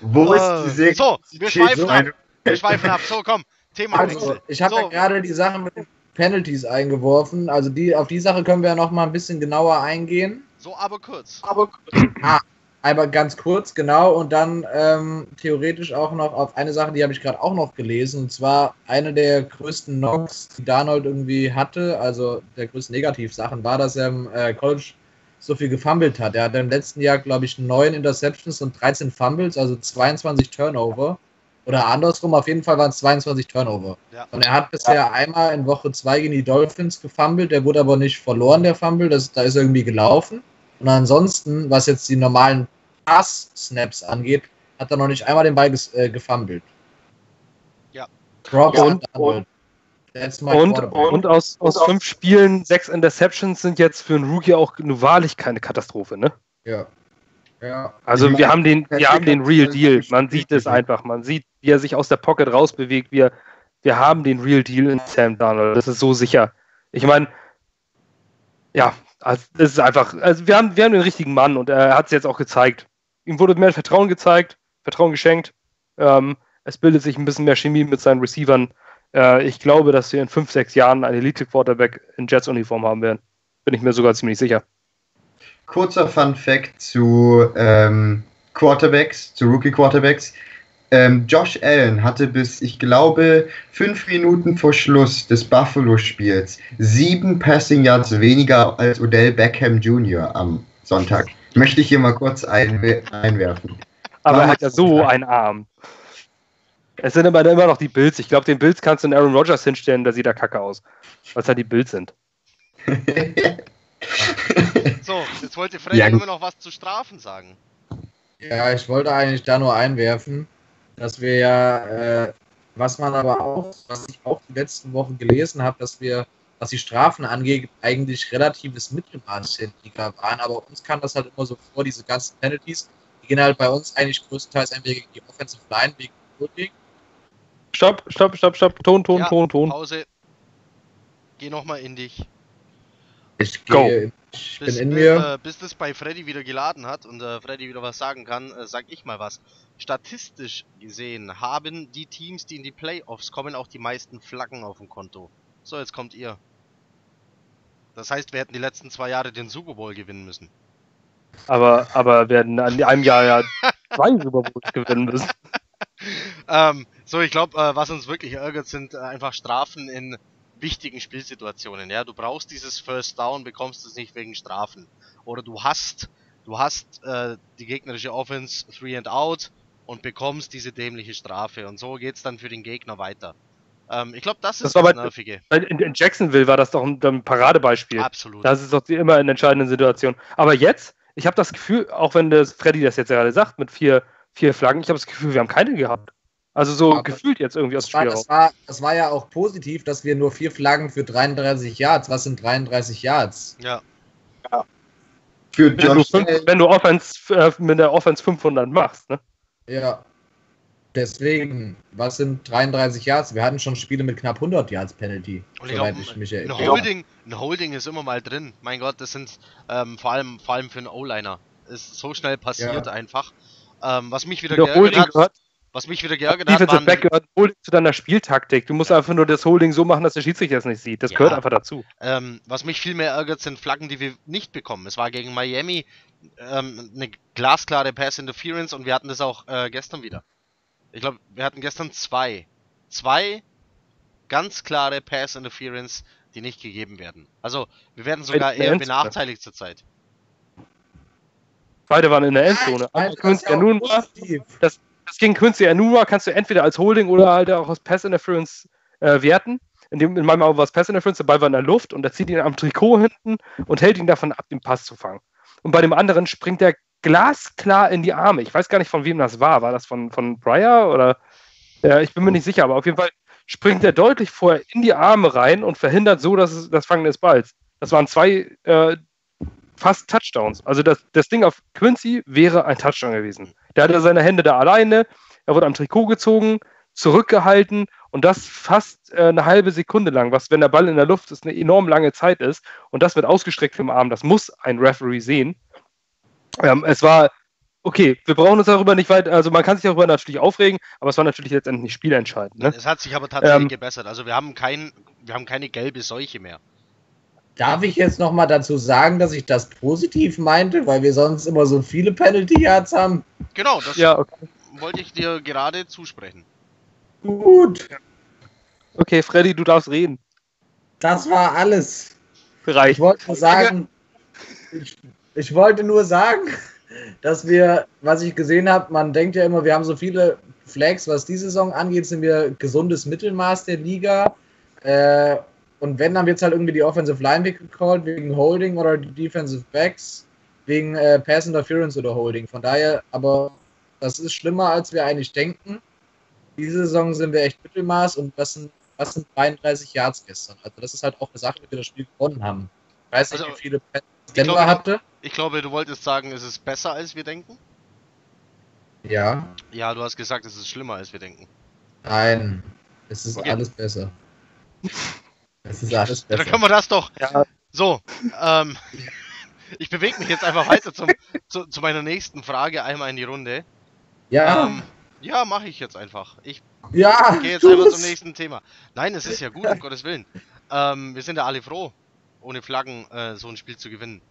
Wo ist die Segel? So, wir (laughs) schweifen ab. Wir schweifen ab. So, komm. Thema also, Ich habe so. ja gerade die Sache mit den Penalties eingeworfen. Also die, auf die Sache können wir ja noch mal ein bisschen genauer eingehen. So, aber kurz. Aber (clears throat) ah, aber ganz kurz, genau. Und dann ähm, theoretisch auch noch auf eine Sache, die habe ich gerade auch noch gelesen. Und zwar eine der größten Knocks, die Darnold irgendwie hatte, also der größten Negativsachen, war, dass er im äh, College so viel gefummelt hat. Er hatte im letzten Jahr, glaube ich, neun Interceptions und 13 Fumbles, also 22 Turnover. Oder andersrum, auf jeden Fall waren es 22 Turnover. Ja. Und er hat bisher ja. einmal in Woche 2 gegen die Dolphins gefummelt, der wurde aber nicht verloren, der Fumble, das, da ist er irgendwie gelaufen. Und ansonsten, was jetzt die normalen Pass-Snaps angeht, hat er noch nicht einmal den Ball ges äh, gefummelt. Ja. Props und, und, und, und, aus, aus fünf Spielen sechs Interceptions sind jetzt für einen Rookie auch nur wahrlich keine Katastrophe, ne? Ja. Ja. Also wir haben den, wir haben den Real Deal. Man sieht es einfach. Man sieht, wie er sich aus der Pocket rausbewegt. Wir, wir haben den Real Deal in Sam Darnold. Das ist so sicher. Ich meine, ja, also es ist einfach. Also wir haben, wir haben den richtigen Mann und er hat es jetzt auch gezeigt. Ihm wurde mehr Vertrauen gezeigt, Vertrauen geschenkt. Ähm, es bildet sich ein bisschen mehr Chemie mit seinen Receivern. Äh, ich glaube, dass wir in fünf, sechs Jahren einen Elite-Quarterback in Jets-Uniform haben werden. Bin ich mir sogar ziemlich sicher kurzer Fun Fact zu ähm, Quarterbacks, zu Rookie Quarterbacks. Ähm, Josh Allen hatte bis, ich glaube, fünf Minuten vor Schluss des Buffalo-Spiels sieben Passing Yards weniger als Odell Beckham Jr. am Sonntag. Möchte ich hier mal kurz einw einwerfen. Aber er hat ja so einen Arm. Es sind aber immer noch die Bills. Ich glaube, den Bills kannst du in Aaron Rodgers hinstellen, da sieht er kacke aus. Es halt die Bills sind. (laughs) So, jetzt wollte Freddy ja, immer noch was zu Strafen sagen. Ja, ich wollte eigentlich da nur einwerfen, dass wir ja, äh, was man aber auch, was ich auch die letzten Wochen gelesen habe, dass wir, was die Strafen angeht, eigentlich relatives Mittelmaß in Liga waren, aber uns kam das halt immer so vor, diese ganzen Penalties, die gehen halt bei uns eigentlich größtenteils entweder gegen die Offensive Line wegen Holding. Stopp, stopp, stopp, stopp, Ton, Ton, ja, Ton, Ton. Pause. Geh nochmal in dich. Ich gehe ich bis, bin in mir. Äh, bis das bei Freddy wieder geladen hat und äh, Freddy wieder was sagen kann, äh, sag ich mal was. Statistisch gesehen haben die Teams, die in die Playoffs kommen, auch die meisten Flaggen auf dem Konto. So, jetzt kommt ihr. Das heißt, wir hätten die letzten zwei Jahre den Super Bowl gewinnen müssen. Aber, aber werden an einem Jahr ja zwei Super Bowls gewinnen müssen. (laughs) ähm, so, ich glaube, äh, was uns wirklich ärgert, sind äh, einfach Strafen in wichtigen Spielsituationen. Ja, du brauchst dieses First Down, bekommst es nicht wegen Strafen. Oder du hast, du hast äh, die gegnerische Offense Three and Out und bekommst diese dämliche Strafe. Und so geht's dann für den Gegner weiter. Ähm, ich glaube, das ist das, das Nervige. In, in, Jacksonville war das doch ein, ein, Paradebeispiel. Absolut. Das ist doch immer in entscheidenden Situationen. Aber jetzt, ich habe das Gefühl, auch wenn das Freddy das jetzt gerade sagt, mit vier, vier Flaggen, ich habe das Gefühl, wir haben keine gehabt. Also so Aber gefühlt jetzt irgendwie aus dem Spiel das war, das war ja auch positiv, dass wir nur vier Flaggen für 33 Yards. Was sind 33 Yards? Ja. ja. Für wenn, du fünf, wenn du Offense, äh, mit der Offense 500 machst, ne? Ja. Deswegen, was sind 33 Yards? Wir hatten schon Spiele mit knapp 100 Yards Penalty, Und soweit ich, mich erinnere. Ein Holding, ein Holding ist immer mal drin. Mein Gott, das sind ähm, vor, allem, vor allem für einen O-Liner. Ist so schnell passiert ja. einfach. Ähm, was mich wieder geärgert hat, was mich wieder geärgert hat, waren... Back gehört Holding zu deiner Spieltaktik. Du musst einfach nur das Holding so machen, dass der Schiedsrichter es nicht sieht. Das ja, gehört einfach dazu. Ähm, was mich viel mehr ärgert, sind Flaggen, die wir nicht bekommen. Es war gegen Miami ähm, eine glasklare Pass-Interference und wir hatten das auch äh, gestern wieder. Ich glaube, wir hatten gestern zwei. Zwei ganz klare Pass-Interference, die nicht gegeben werden. Also, wir werden sogar eher benachteiligt zurzeit. Beide waren in der Endzone. Einmal ja nun das, das gegen Quincy Anua kannst du entweder als Holding oder halt auch als Pass Interference äh, werten. In, dem, in meinem Auge war es Pass Interference, der Ball war in der Luft und er zieht ihn am Trikot hinten und hält ihn davon ab, den Pass zu fangen. Und bei dem anderen springt er glasklar in die Arme. Ich weiß gar nicht, von wem das war. War das von, von Breyer oder? Ja, ich bin mir nicht sicher, aber auf jeden Fall springt er deutlich vorher in die Arme rein und verhindert so dass das Fangen des Balls. Das waren zwei äh, fast Touchdowns. Also das, das Ding auf Quincy wäre ein Touchdown gewesen. Der hatte seine Hände da alleine, er wurde am Trikot gezogen, zurückgehalten und das fast äh, eine halbe Sekunde lang, was, wenn der Ball in der Luft ist, eine enorm lange Zeit ist und das mit ausgestrecktem Arm, das muss ein Referee sehen. Ähm, es war okay, wir brauchen uns darüber nicht weiter, also man kann sich darüber natürlich aufregen, aber es war natürlich letztendlich nicht spielentscheidend. Ne? Es hat sich aber tatsächlich Ähm. gebessert. Also wir haben kein, wir haben keine gelbe Seuche mehr. Darf ich jetzt nochmal dazu sagen, dass ich das positiv meinte, weil wir sonst immer so viele Penalty Yards haben? Genau, das Ja, okay. wollte ich dir gerade zusprechen. Gut, okay, Freddy, du darfst reden. das war alles. Ich Reicht. wollte nur sagen, ich, ich wollte nur sagen, dass wir, was ich gesehen habe, man denkt ja immer, wir haben so viele Flags, was die Saison angeht, sind wir gesundes Mittelmaß der Liga. Äh, und wenn, dann wird es halt irgendwie die Offensive Line weggecallt, wegen Holding oder die Defensive Backs, wegen äh, Pass Interference oder Holding. Von daher, aber das ist schlimmer, als wir eigentlich denken. Diese Saison sind wir echt Mittelmaß und das sind, das sind 33 Yards gestern. Also das ist halt auch eine Sache, dass wir das Spiel gewonnen haben. Ich weiß nicht, Also, wie viele Pass Denver glaube, hatte. Ich glaube, du wolltest sagen, es ist besser als wir denken. Ja. Ja, du hast gesagt, es ist schlimmer als wir denken. Nein. Es ist Okay. alles besser. (laughs) Es ist alles Ja, dann besser. können wir das doch. Ja, So, ähm, ich bewege mich jetzt einfach weiter zum, zu, zu meiner nächsten Frage einmal in die Runde. Ja, Ähm, ja, mache ich jetzt einfach. Ich ja. gehe jetzt einfach zum nächsten Thema. Nein, es ist ja gut, um Gottes Willen. Ähm, wir sind ja alle froh, ohne Flaggen äh, so ein Spiel zu gewinnen.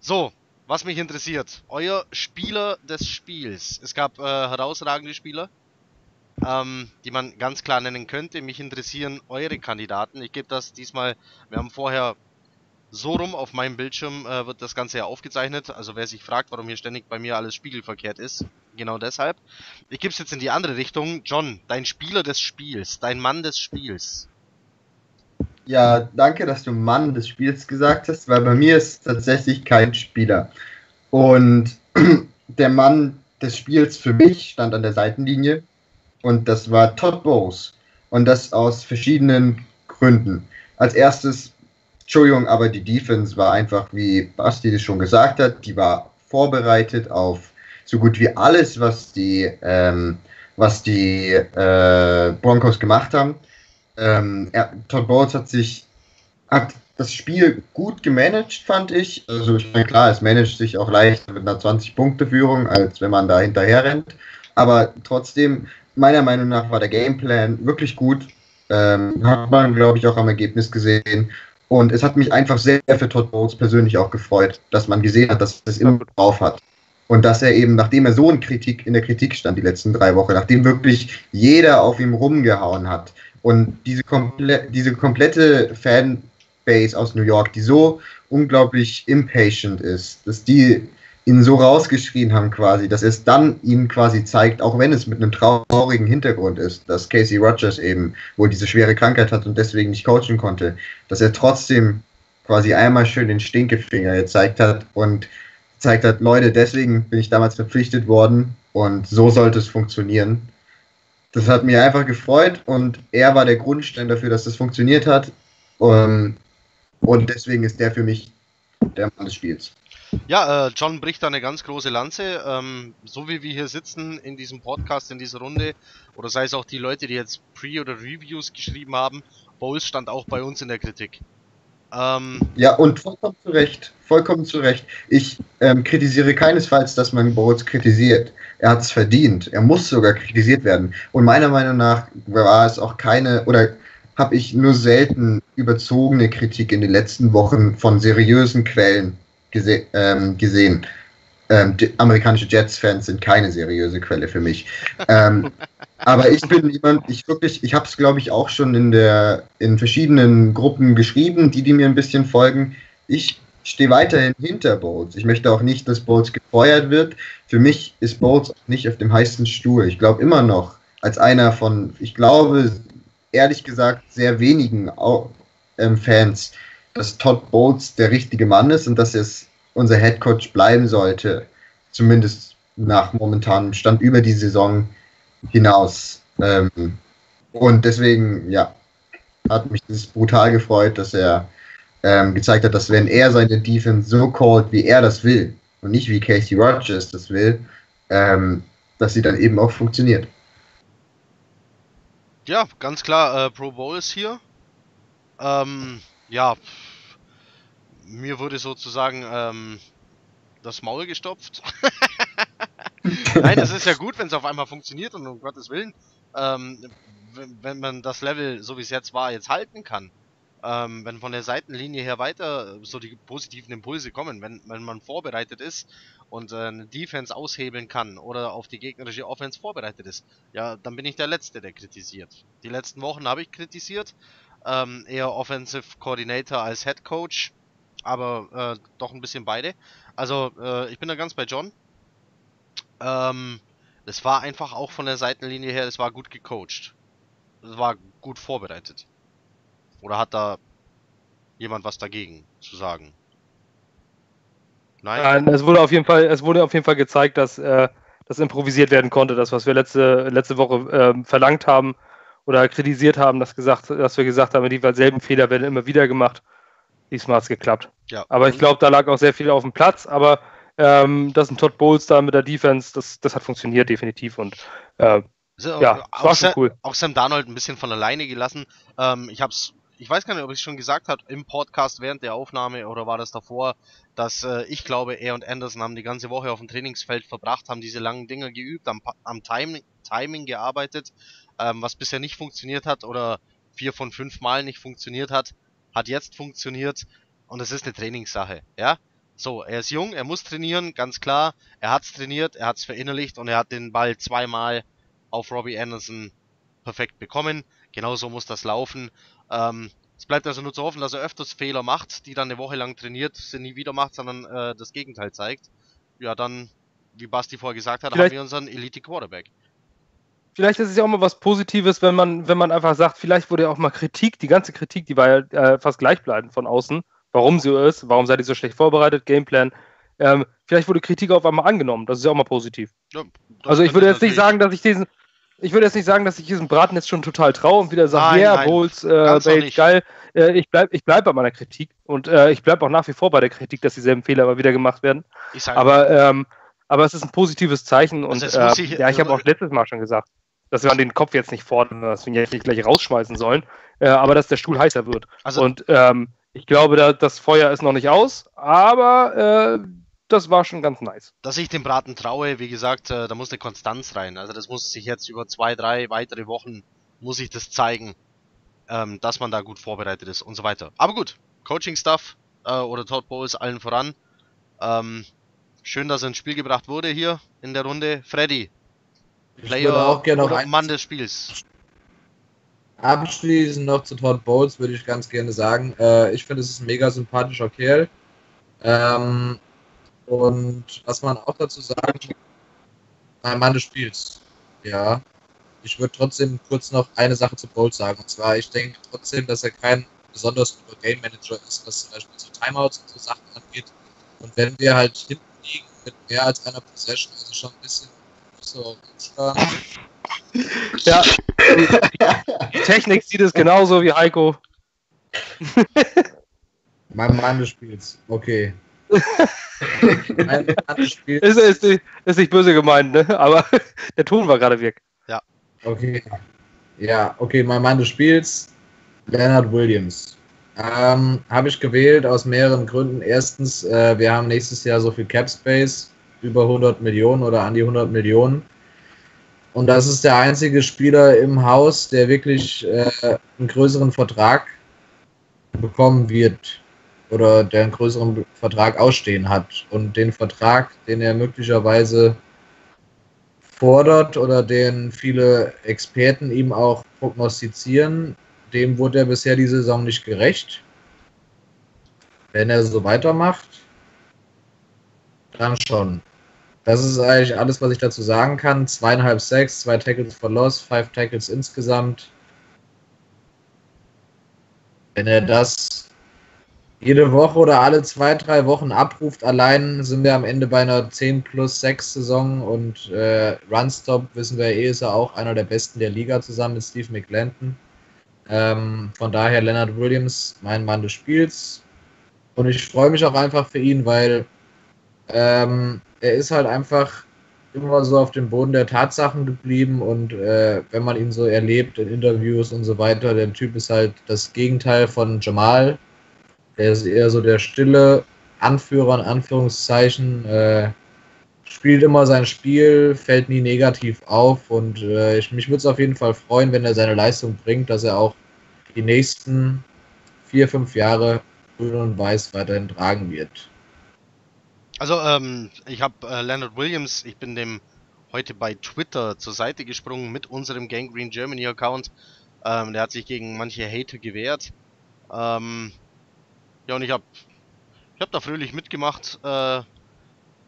So, was mich interessiert, euer Spieler des Spiels. Es gab äh, herausragende Spieler, ähm, die man ganz klar nennen könnte. Mich interessieren eure Kandidaten. Ich gebe das diesmal, wir haben vorher so rum auf meinem Bildschirm äh, wird das Ganze ja aufgezeichnet. Also wer sich fragt, warum hier ständig bei mir alles spiegelverkehrt ist, genau deshalb. Ich gebe es jetzt in die andere Richtung. John, dein Spieler des Spiels, dein Mann des Spiels. Ja, danke, dass du Mann des Spiels gesagt hast, weil bei mir ist tatsächlich kein Spieler. Und (clears throat) der Mann des Spiels für mich stand an der Seitenlinie und das war Todd Bowes. Und das aus verschiedenen Gründen. Als erstes, Entschuldigung, aber die Defense war einfach, wie Basti das schon gesagt hat, die war vorbereitet auf so gut wie alles, was die, ähm, was die äh, Broncos gemacht haben. Ähm, er, Todd Bowles hat sich hat das Spiel gut gemanagt, fand ich. Also ich meine, klar, es managt sich auch leichter mit einer 20-Punkte-Führung, als wenn man da hinterher rennt. Aber trotzdem, meiner Meinung nach war der Gameplan wirklich gut. Ähm, hat man, glaube ich, auch am Ergebnis gesehen. Und es hat mich einfach sehr für Todd Bowles persönlich auch gefreut, dass man gesehen hat, dass er es immer drauf hat. Und dass er eben, nachdem er so in, Kritik, in der Kritik stand die letzten drei Wochen, nachdem wirklich jeder auf ihm rumgehauen hat und diese, komple diese komplette Fanbase aus New York, die so unglaublich impatient ist, dass die ihn so rausgeschrien haben quasi, dass es dann ihnen quasi zeigt, auch wenn es mit einem traurigen Hintergrund ist, dass Casey Rogers eben wohl diese schwere Krankheit hat und deswegen nicht coachen konnte, dass er trotzdem quasi einmal schön den Stinkefinger gezeigt hat und gezeigt hat, Leute, deswegen bin ich damals verpflichtet worden und so sollte es funktionieren. Das hat mich einfach gefreut und er war der Grundstein dafür, dass das funktioniert hat. Um, und deswegen ist der für mich der Mann des Spiels. Ja, äh, John bricht da eine ganz große Lanze. Ähm, so wie wir hier sitzen in diesem Podcast, in dieser Runde, oder sei es auch die Leute, die jetzt Pre- oder Reviews geschrieben haben, Bowles stand auch bei uns in der Kritik. Ähm, Ja, und vollkommen zu Recht. Vollkommen zu Recht. Ich ähm, kritisiere keinesfalls, dass man Bowles kritisiert. Er hat es verdient. Er muss sogar kritisiert werden. Und meiner Meinung nach war es auch keine, oder habe ich nur selten überzogene Kritik in den letzten Wochen von seriösen Quellen gese ähm, gesehen. Ähm, amerikanische Jets-Fans sind keine seriöse Quelle für mich. ähm, (laughs) aber ich bin jemand, ich wirklich, ich habe es glaube ich auch schon in der in verschiedenen Gruppen geschrieben, die die mir ein bisschen folgen. Ich stehe weiterhin hinter Bowles. Ich möchte auch nicht, dass Bowles gefeuert wird. Für mich ist Bowles nicht auf dem heißen Stuhl. Ich glaube immer noch als einer von, ich glaube ehrlich gesagt sehr wenigen ähm, Fans, dass Todd Bowles der richtige Mann ist und dass es unser Head Coach bleiben sollte, zumindest nach momentanem Stand über die Saison hinaus. Ähm, und deswegen, ja, hat mich das brutal gefreut, dass er ähm, gezeigt hat, dass wenn er seine Defense so callt, wie er das will, und nicht wie Casey Rogers das will, ähm, dass sie dann eben auch funktioniert. ja, ganz klar, äh, Pro Bowles hier. Ähm, ja, mir wurde sozusagen ähm, das Maul gestopft. (laughs) Nein, es ist ja gut, wenn es auf einmal funktioniert und um Gottes Willen, ähm, wenn, man das Level, so wie es jetzt war, jetzt halten kann. Ähm, wenn von der Seitenlinie her weiter so die positiven Impulse kommen, wenn, wenn man vorbereitet ist und äh, eine Defense aushebeln kann oder auf die gegnerische Offense vorbereitet ist, ja, dann bin ich der Letzte, der kritisiert. Die letzten Wochen habe ich kritisiert, ähm, eher Offensive Coordinator als Head Coach, aber äh, doch ein bisschen beide. Also äh, ich bin da ganz bei John. Ähm, das war einfach auch von der Seitenlinie her, das war gut gecoacht. Das war gut vorbereitet. Oder hat da jemand was dagegen zu sagen? Nein? Nein, es wurde auf jeden Fall, es wurde auf jeden Fall gezeigt, dass äh, das improvisiert werden konnte, das, was wir letzte, letzte Woche äh, verlangt haben oder kritisiert haben, dass, gesagt, dass wir gesagt haben, die selben Fehler werden immer wieder gemacht. Diesmal hat es geklappt. Ja. Aber ich glaube, da lag auch sehr viel auf dem Platz, aber ähm, das ein Todd Bowles da mit der Defense, das, das hat funktioniert definitiv und äh, ja, auch, war schon cool. Auch Sam Darnold ein bisschen von alleine gelassen. Ähm, ich hab's, ich weiß gar nicht, ob ich es schon gesagt habe im Podcast während der Aufnahme oder war das davor, dass äh, ich glaube, er und Anderson haben die ganze Woche auf dem Trainingsfeld verbracht, haben diese langen Dinge geübt, am, am Timing, Timing gearbeitet, ähm, was bisher nicht funktioniert hat oder vier von fünf Mal nicht funktioniert hat, hat jetzt funktioniert und es ist eine Trainingssache, ja. So, er ist jung, er muss trainieren, ganz klar. Er hat's trainiert, er hat's verinnerlicht und er hat den Ball zweimal auf Robbie Anderson perfekt bekommen. Genauso muss das laufen. Ähm, es bleibt also nur zu hoffen, dass er öfters Fehler macht, die dann eine Woche lang trainiert, sie nie wieder macht, sondern äh, das Gegenteil zeigt. Ja, dann, wie Basti vorher gesagt hat, vielleicht, haben wir unseren Elite Quarterback. Vielleicht ist es ja auch mal was Positives, wenn man, wenn man einfach sagt, vielleicht wurde ja auch mal Kritik, die ganze Kritik, die war ja äh, fast gleichbleibend von außen, warum sie so ist, warum seid ihr so schlecht vorbereitet, Gameplan. Ähm, vielleicht wurde Kritik auf einmal angenommen. Das ist ja auch mal positiv. Ja, also ich würde jetzt nicht sagen, dass ich diesen, ich würde jetzt nicht sagen, dass ich diesen Braten jetzt schon total traue und wieder sage, ja, yeah, Bowls, äh, geil. Äh, ich bleibe ich bleib bei meiner Kritik und äh, ich bleibe auch nach wie vor bei der Kritik, dass dieselben Fehler immer wieder gemacht werden. aber, ähm, aber es ist ein positives Zeichen also und äh, ich, ja, ich habe auch letztes Mal schon gesagt, dass wir an den Kopf jetzt nicht fordern, dass wir ihn jetzt nicht gleich rausschmeißen sollen, äh, aber dass der Stuhl heißer wird. Also, und ähm, ich glaube, da, das Feuer ist noch nicht aus, aber äh, das war schon ganz nice. Dass ich dem Braten traue, wie gesagt, äh, da muss eine Konstanz rein. Also das muss sich jetzt über zwei, drei weitere Wochen, muss ich das zeigen, ähm, dass man da gut vorbereitet ist und so weiter. Aber gut, Coaching-Stuff äh, oder Todd Bowles allen voran. Ähm, schön, dass er ins Spiel gebracht wurde hier in der Runde. Freddy, Player oder Mann des Spiels. Abschließend noch zu Todd Bowles würde ich ganz gerne sagen. Äh, ich finde, es ist ein mega sympathischer Kerl. Ähm, und was man auch dazu sagen, mein Mann des Spiels. Ja. Ich würde trotzdem kurz noch eine Sache zu Bowles sagen. Und zwar, ich denke trotzdem, dass er kein besonders guter Game Manager ist, was zum Beispiel so Timeouts und so Sachen angeht. Und wenn wir halt hinten liegen mit mehr als einer Possession, also schon ein bisschen so (laughs) ja. Die Technik sieht es genauso wie Heiko. (laughs) mein Mann des Spiels. Okay. mein Mann des Spiels. Ist, ist, ist nicht böse gemeint, ne? Aber (laughs) der Ton war gerade weg. Ja. Okay. Ja, okay, mein Mann des Spiels. Leonard Williams. Ähm, Habe ich gewählt aus mehreren Gründen. Erstens, äh, wir haben nächstes Jahr so viel Cap Space, über 100 Millionen oder an die 100 Millionen. Und das ist der einzige Spieler im Haus, der wirklich äh, einen größeren Vertrag bekommen wird oder der einen größeren Vertrag ausstehen hat. Und den Vertrag, den er möglicherweise fordert oder den viele Experten ihm auch prognostizieren, dem wurde er bisher die Saison nicht gerecht. Wenn er so weitermacht, dann schon. Das ist eigentlich alles, was ich dazu sagen kann. Zweieinhalb Sacks, zwei Tackles for Loss, five Tackles insgesamt. Wenn er das jede Woche oder alle zwei, drei Wochen abruft, allein sind wir am Ende bei einer 10 plus 6 Saison und äh, Runstop, wissen wir eh, ist er auch einer der besten der Liga zusammen mit Steve McLenton. Ähm, von daher Leonard Williams, mein Mann des Spiels. Und ich freue mich auch einfach für ihn, weil ähm, er ist halt einfach immer so auf dem Boden der Tatsachen geblieben und äh, wenn man ihn so erlebt in Interviews und so weiter, der Typ ist halt das Gegenteil von Jamal. Der ist eher so der stille Anführer in Anführungszeichen, äh, spielt immer sein Spiel, fällt nie negativ auf und äh, ich, mich würde es auf jeden Fall freuen, wenn er seine Leistung bringt, dass er auch die nächsten vier, fünf Jahre grün und weiß weiterhin tragen wird. Also, ähm, ich habe äh, Leonard Williams, ich bin dem heute bei Twitter zur Seite gesprungen mit unserem Gangrene Germany Account. Ähm, der hat sich gegen manche Hater gewehrt. Ähm, ja, und ich habe ich hab da fröhlich mitgemacht. Äh,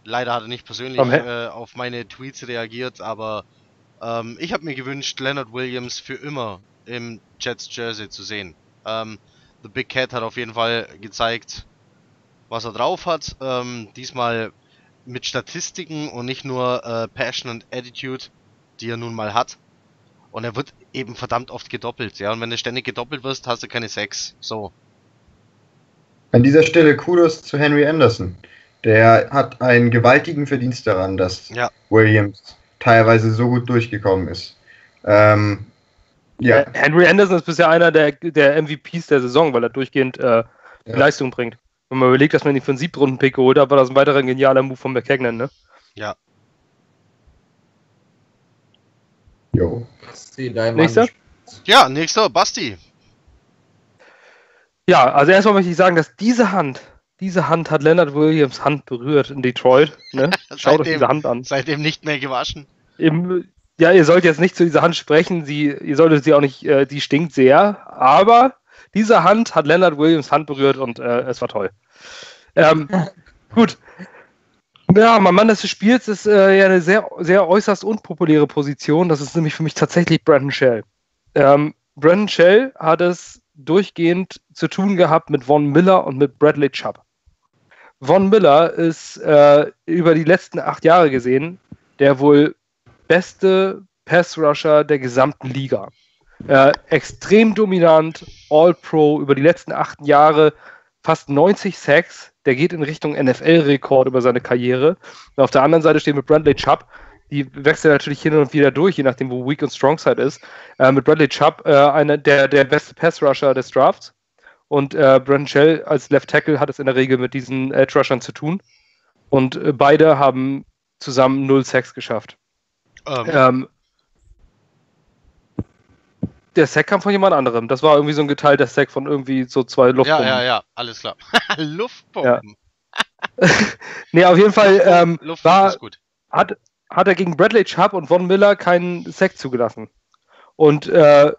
leider hat er nicht persönlich äh, auf meine Tweets reagiert, aber ähm, ich habe mir gewünscht, Leonard Williams für immer im Jets Jersey zu sehen. Ähm, The Big Cat hat auf jeden Fall gezeigt, was er drauf hat. Ähm, diesmal mit Statistiken und nicht nur äh, Passion und Attitude, die er nun mal hat. Und er wird eben verdammt oft gedoppelt, ja. Und wenn du ständig gedoppelt wirst, hast du keine Sex. So. An dieser Stelle Kudos zu Henry Anderson. Der hat einen gewaltigen Verdienst daran, dass ja. Williams teilweise so gut durchgekommen ist. Ähm, ja. Henry Anderson ist bisher einer der, der MVPs der Saison, weil er durchgehend äh, ja. Leistung bringt. Wenn man überlegt, dass man ihn für einen Siebtrunden-Pick geholt hat, war das ein weiterer genialer Move von McKagan, ne? Ja. Jo. Nächster? Ja, nächster, Basti. Ja, also erstmal möchte ich sagen, dass diese Hand, diese Hand hat Leonard Williams Hand berührt in Detroit. Ne? (laughs) Schaut euch diese Hand an. Seitdem nicht mehr gewaschen. Im, ja, ihr sollt jetzt nicht zu dieser Hand sprechen, sie, ihr solltet sie auch nicht, äh, die stinkt sehr, aber diese Hand hat Leonard Williams Hand berührt und äh, es war toll. Ähm, gut. Ja, mein Mann des Spiels ist äh, ja eine sehr, sehr äußerst unpopuläre Position. Das ist nämlich für mich tatsächlich Brandon Shell. Ähm, Brandon Shell hat es durchgehend zu tun gehabt mit Von Miller und mit Bradley Chubb. Von Miller ist äh, über die letzten acht Jahre gesehen der wohl beste Pass-Rusher der gesamten Liga. Äh, extrem dominant, All-Pro über die letzten acht Jahre, fast 90 Sacks. Der geht in Richtung NFL-Rekord über seine Karriere. Und auf der anderen Seite stehen wir Bradley Chubb. Die wechseln natürlich hin und wieder durch, je nachdem, wo Weak und Strong Side ist. Äh, mit Bradley Chubb, äh, einer der, der beste Pass-Rusher des Drafts. Und äh, Brandon Shell als Left Tackle hat es in der Regel mit diesen Edge Rushern zu tun. Und äh, beide haben zusammen null Sacks geschafft. Ähm. Ähm, der Sack kam von jemand anderem. Das war irgendwie so ein geteilter Sack von irgendwie so zwei Luftpumpen. Ja, ja, ja, alles klar. (laughs) Luftpumpen. Ja. (laughs) nee, auf jeden Fall ähm, war, Hat, hat er gegen Bradley Chubb und Von Miller keinen Sack zugelassen. Und äh,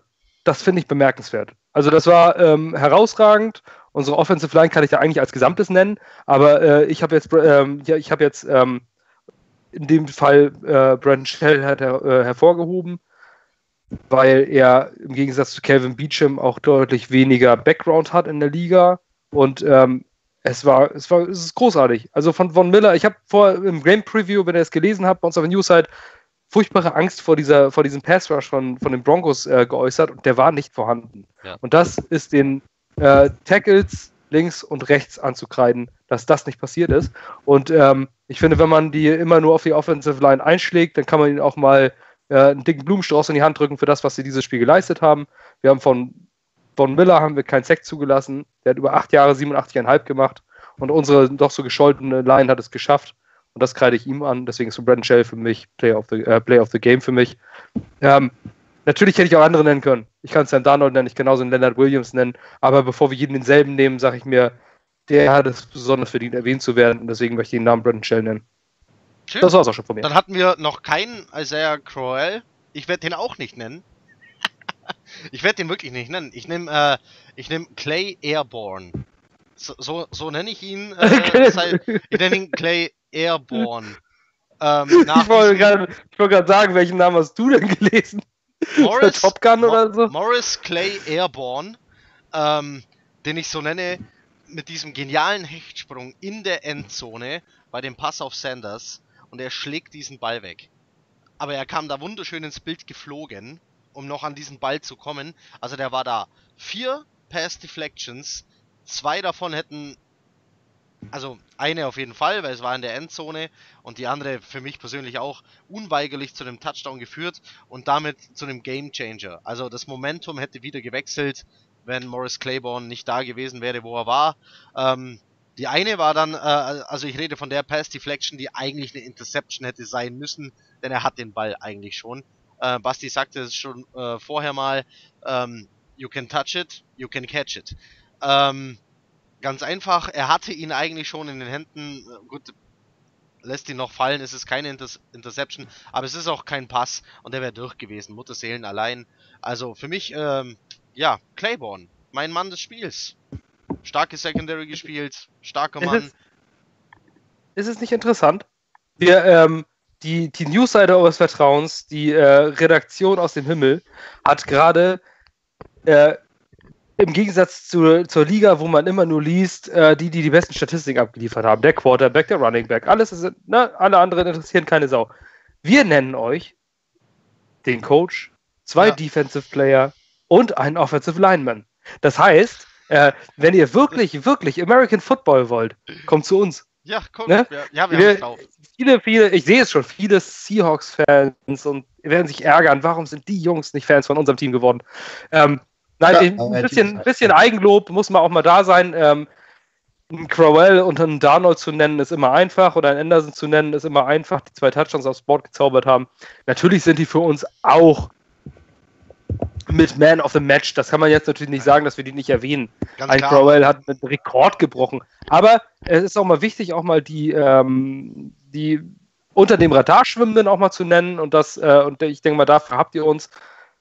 das finde ich bemerkenswert. Also das war ähm, herausragend. Unsere Offensive Line kann ich da eigentlich als Gesamtes nennen, aber äh, ich habe jetzt, ähm, ja, ich habe jetzt ähm, in dem Fall äh, Brandon Shell hat er, äh, hervorgehoben, weil er im Gegensatz zu Calvin Beecham auch deutlich weniger Background hat in der Liga und ähm, es war, es war, es ist großartig. Also von Von Miller, ich habe vor im Game Preview, wenn ihr es gelesen habt, bei uns auf der Newsite, furchtbare Angst vor dieser, vor diesem Pass Rush von, von den Broncos äh, geäußert und der war nicht vorhanden. Ja. Und das ist den äh, Tackles links und rechts anzukreiden, dass das nicht passiert ist. Und ähm, ich finde, wenn man die immer nur auf die Offensive Line einschlägt, dann kann man ihnen auch mal äh, einen dicken Blumenstrauß in die Hand drücken für das, was sie dieses Spiel geleistet haben. Wir haben von, von Miller haben wir keinen Sack zugelassen. Der hat über acht Jahre 87,5 gemacht. Und unsere doch so gescholtene Line hat es geschafft. Und das kreide ich ihm an. Deswegen ist so Brandon Shell für mich Player of the, äh, Player of the Game für mich. Ähm, natürlich hätte ich auch andere nennen können. Ich kann Sam Darnold nennen, ich kann genauso einen Leonard Williams nennen. Aber bevor wir jeden denselben nehmen, sage ich mir, der hat es besonders verdient, erwähnt zu werden. Und deswegen möchte ich den Namen Brandon Shell nennen. Schön. Das war's auch schon von mir. Dann hatten wir noch keinen Isaiah Crowell. Ich werde den auch nicht nennen. (laughs) ich werde den wirklich nicht nennen. Ich nehme äh, ich nehm Clay Airborne. So, so, so nenne ich ihn. (laughs) Äh, ich nenne ihn Clay Airborne. Ähm, (laughs) ich wollte gerade sagen, welchen Namen hast du denn gelesen? Morris, Top Gun Mo oder so? Morris Clay Airborne, ähm, den ich so nenne, mit diesem genialen Hechtsprung in der Endzone bei dem Pass auf Sanders und er schlägt diesen Ball weg. Aber er kam da wunderschön ins Bild geflogen, um noch an diesen Ball zu kommen. Also der war da. Vier Pass Deflections, zwei davon hätten also eine auf jeden Fall, weil es war in der Endzone und die andere für mich persönlich auch unweigerlich zu einem Touchdown geführt und damit zu einem Game Changer. Also das Momentum hätte wieder gewechselt, wenn Morris Claiborne nicht da gewesen wäre, wo er war. Ähm, Die eine war dann, äh, also ich rede von der Pass Deflection, die eigentlich eine Interception hätte sein müssen, denn er hat den Ball eigentlich schon. Äh, Basti sagte es schon äh, vorher mal, ähm, you can touch it, you can catch it. Ähm, ganz einfach, er hatte ihn eigentlich schon in den Händen. Äh, gut, lässt ihn noch fallen, es ist keine Inter Interception, aber es ist auch kein Pass und der wäre durch gewesen. Mutterseelen allein. Also für mich, ähm, ja, Claiborne, mein Mann des Spiels. Starke Secondary gespielt, starker Ist Mann. es- Ist es nicht interessant? Wir, ähm, die, die Newsseite eures Vertrauens, die äh, Redaktion aus dem Himmel, hat gerade äh, im Gegensatz zu, zur Liga, wo man immer nur liest, äh, die, die die besten Statistiken abgeliefert haben, der Quarterback, der Running Back, alles ist, ne, alle anderen interessieren keine Sau. Wir nennen euch den Coach, zwei Ja. Defensive Player und einen Offensive Lineman. Das heißt, äh, wenn ihr wirklich, wirklich American Football wollt, kommt zu uns. Ja, komm, Ne? ja, wir Wir- haben drauf. Viele, viele, ich sehe es schon, viele Seahawks-Fans und werden sich ärgern, warum sind die Jungs nicht Fans von unserem Team geworden? Ähm, nein, Ja, ein bisschen, die- bisschen Eigenlob muss man auch mal da sein. Ähm, einen Crowell und einen Darnold zu nennen ist immer einfach oder einen Anderson zu nennen ist immer einfach, die zwei Touchdowns aufs Board gezaubert haben. Natürlich sind die für uns auch mit Man of the Match. Das kann man jetzt natürlich nicht sagen, dass wir die nicht erwähnen. Ganz Ein klar. Crowell hat einen Rekord gebrochen. Aber es ist auch mal wichtig, auch mal die, ähm, die unter dem Radar schwimmenden auch mal zu nennen. Und das, äh, und ich denke mal, dafür habt ihr uns,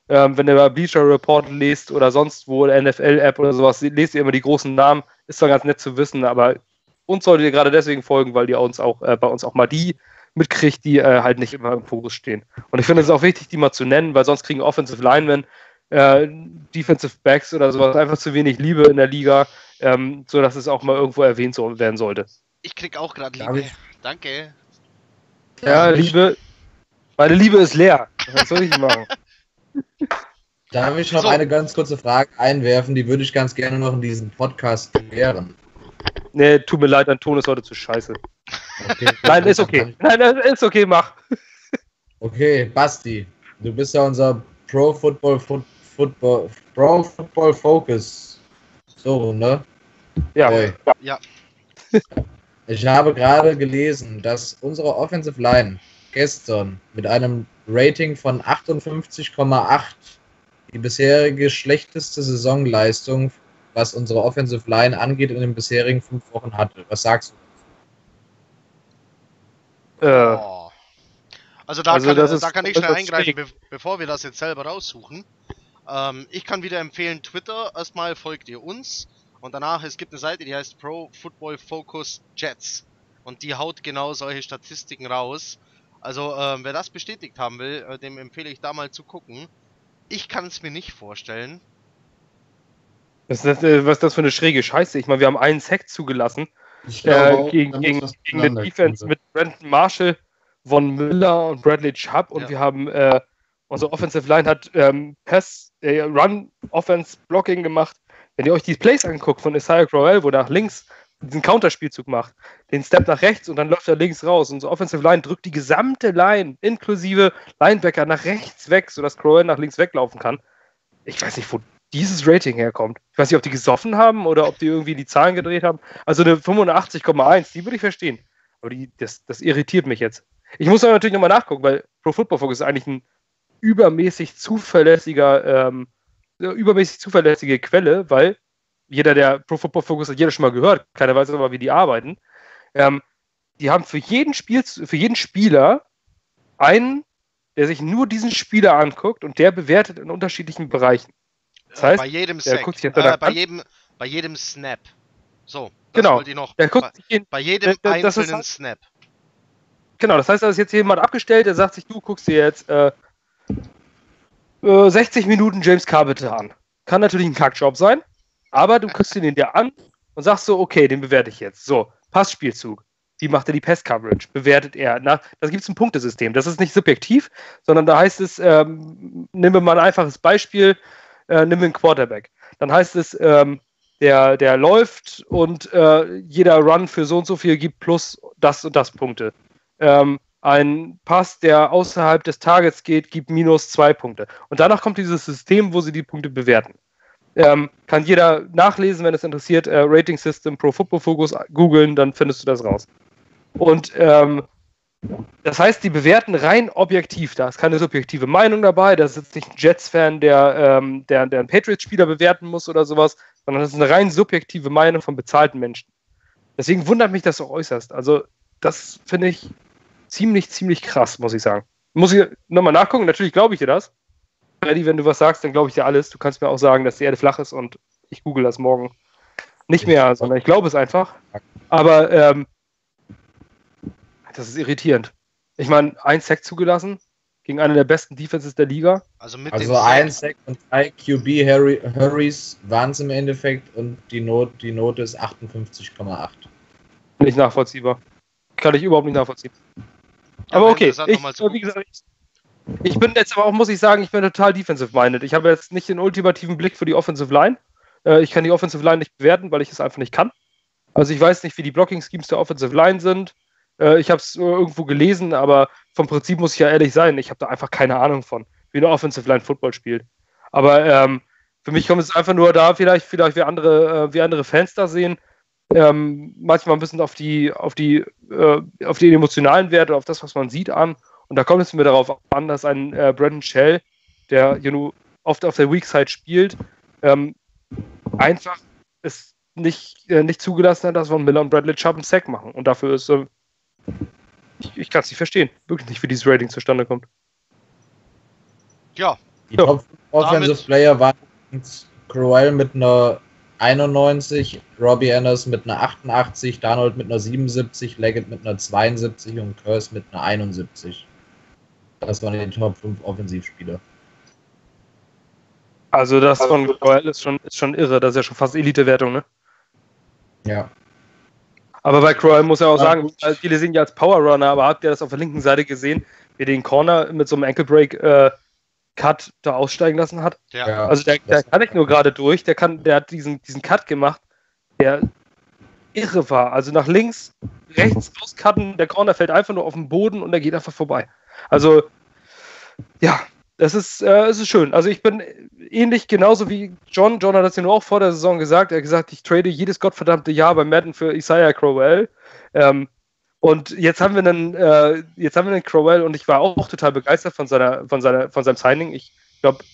ähm, wenn ihr bei Bleacher Report lest oder sonst wo, NFL-App oder sowas, lest ihr immer die großen Namen. Ist zwar ganz nett zu wissen, aber uns solltet ihr gerade deswegen folgen, weil ihr uns auch äh, bei uns auch mal die mitkriegt, die äh, halt nicht immer im Fokus stehen. Und ich finde es auch wichtig, die mal zu nennen, weil sonst kriegen Offensive Linemen, äh, Defensive Backs oder sowas einfach zu wenig Liebe in der Liga, ähm, so dass es auch mal irgendwo erwähnt so, werden sollte. Ich krieg auch gerade Liebe. ich- Danke. Ja, Liebe, meine Liebe ist leer. Was soll ich machen? (laughs) Darf ich noch So. eine ganz kurze Frage einwerfen? Die würde ich ganz gerne noch in diesem Podcast klären. Nee, tut mir leid, dein Ton ist heute zu scheiße. Okay. (laughs) Nein, ist okay. Nein, ist okay, mach. Okay, Basti, du bist ja unser Pro Football Foot, Football Pro Football Focus. So, ne? Ja, Boy. Ja. (laughs) Ich habe gerade gelesen, dass unsere Offensive Line gestern mit einem Rating von 58,8 die bisherige schlechteste Saisonleistung, was unsere Offensive Line angeht, in den bisherigen fünf Wochen hatte. Was sagst du? äh, Oh. Also da Also kann, da kann ich schnell eingreifen, be bevor wir das jetzt selber raussuchen. Ähm, ich kann wieder empfehlen, Twitter, erstmal folgt ihr uns und danach, es gibt eine Seite, die heißt Pro Football Focus Jets und die haut genau solche Statistiken raus. Also ähm, wer das bestätigt haben will, äh, dem empfehle ich da mal zu gucken. Ich kann es mir nicht vorstellen. was, ist das, äh, was ist das für eine schräge Scheiße? Ich meine, wir haben einen Sack zugelassen Ich glaube, äh, auch, gegen, gegen, gegen eine Defense mit Brandon Marshall, Von Miller und Bradley Chubb und Ja. wir haben äh, unsere Offensive Line hat ähm, Pass, äh, Run, Offense, Blocking gemacht. Wenn ihr euch die Plays anguckt von Isaiah Crowell, wo nach links diesen Counterspielzug macht, den Step nach rechts und dann läuft er links raus. Unsere Offensive Line drückt die gesamte Line, inklusive Linebacker, nach rechts weg, sodass Crowell nach links weglaufen kann. Ich weiß nicht, wo dieses Rating herkommt. Ich weiß nicht, ob die gesoffen haben oder ob die irgendwie die Zahlen gedreht haben. Also eine 85,1, die würde ich verstehen. Aber die, das, das irritiert mich jetzt. Ich muss aber natürlich nochmal nachgucken, weil Pro Football Focus ist eigentlich ein übermäßig zuverlässiger, ähm, übermäßig zuverlässige Quelle, weil jeder, der Pro Football Focus hat, jeder schon mal gehört, keiner weiß aber, wie die arbeiten. Ähm, die haben für jeden Spiel, für jeden Spieler einen, der sich nur diesen Spieler anguckt und der bewertet in unterschiedlichen Bereichen. Das Äh, heißt, bei jedem Sack. guckt sich äh, bei an. jedem, bei jedem Snap. So, das Genau. noch. Der bei, guckt sich jeden, bei jedem das- das einzelnen halt- Snap. Genau, das heißt, da ist jetzt jemand abgestellt, der sagt sich, du guckst dir jetzt äh, äh, 60 Minuten James Carpenter an. Kann natürlich ein Kackjob sein, aber du guckst den dir an und sagst so, okay, den bewerte ich jetzt. So, Passspielzug. Wie macht er die Pass-Coverage? Bewertet er? Na, da gibt es ein Punktesystem. Das ist nicht subjektiv, sondern da heißt es, ähm, nehmen wir mal ein einfaches Beispiel, äh, nimm einen Quarterback. Dann heißt es, ähm, der, der läuft und äh, jeder Run für so und so viel gibt plus das und das Punkte. Ähm, ein Pass, der außerhalb des Targets geht, gibt minus zwei Punkte. Und danach kommt dieses System, wo sie die Punkte bewerten. Ähm, kann jeder nachlesen, wenn es interessiert. Äh, Rating System Pro Football Focus googeln, dann findest du das raus. Und ähm, das heißt, die bewerten rein objektiv. Da ist keine subjektive Meinung dabei. Da ist jetzt nicht ein Jets-Fan, der, ähm, der, der einen Patriots-Spieler bewerten muss oder sowas, sondern das ist eine rein subjektive Meinung von bezahlten Menschen. Deswegen wundert mich das auch äußerst. Also, das finde ich ziemlich, ziemlich krass, muss ich sagen. Muss ich nochmal nachgucken? Natürlich glaube ich dir das. Freddy, wenn du was sagst, dann glaube ich dir alles. Du kannst mir auch sagen, dass die Erde flach ist und ich google das morgen. Nicht mehr, sondern ich glaube es einfach. Aber ähm, das ist irritierend. Ich meine, ein Sack zugelassen gegen eine der besten Defenses der Liga. Also, mit also ein Sack und drei QB Harry, Hurries waren es im Endeffekt und die, Not, die Note ist 58,8. Nicht nachvollziehbar. Kann ich überhaupt nicht nachvollziehen. Aber okay, ich, wie gesagt, ich, ich bin jetzt aber auch, muss ich sagen, ich bin total defensive-minded. Ich habe jetzt nicht den ultimativen Blick für die Offensive Line. Äh, ich kann die Offensive Line nicht bewerten, weil ich es einfach nicht kann. Also ich weiß nicht, wie die Blocking-Schemes der Offensive Line sind. Äh, ich habe es irgendwo gelesen, aber vom Prinzip muss ich ja ehrlich sein, ich habe da einfach keine Ahnung von, wie eine Offensive Line Football spielt. Aber ähm, für mich kommt es einfach nur da, vielleicht, vielleicht wie andere, äh, wie andere Fans da sehen, ähm, manchmal ein bisschen auf die, auf die, äh, auf die emotionalen Werte, auf das, was man sieht, an. Und da kommt es mir darauf an, dass ein äh, Brandon Shell, der you know, oft auf der Weak Side spielt, ähm, einfach es nicht, äh, nicht zugelassen hat, dass Von Miller und Bradley Chubb einen Sack machen. Und dafür ist äh, ich, ich kann es nicht verstehen. Wirklich nicht, wie dieses Rating zustande kommt. Ja. Die ja. Top Offensive Player waren Crowell mit einer 91, Robbie Anders mit einer 88, Darnold mit einer 77, Leggett mit einer 72 und Curse mit einer 71. Das waren die Top 5 Offensivspieler. Also das von Crowell ist schon, ist schon irre, das ist ja schon fast Elite-Wertung, ne? Ja. Aber bei Crowell muss ja auch sagen, also viele sehen ja als Power Runner, aber habt ihr das auf der linken Seite gesehen, wie den Corner mit so einem Ankle Break äh, Cut da aussteigen lassen hat? Ja. Also der, der kann nicht nur gerade durch, der kann, der hat diesen, diesen Cut gemacht, der irre war. Also nach links, rechts rauscutten, der Corner fällt einfach nur auf den Boden und er geht einfach vorbei. Also, ja, das ist, äh, es ist schön. Also ich bin ähnlich genauso wie John. John hat das ja nur auch vor der Saison gesagt. Er hat gesagt, ich trade jedes gottverdammte Jahr bei Madden für Isaiah Crowell. Ähm, und jetzt haben wir einen, äh, jetzt haben wir einen Crowell und ich war auch total begeistert von seiner, von seiner, von seinem Signing. Ich glaube,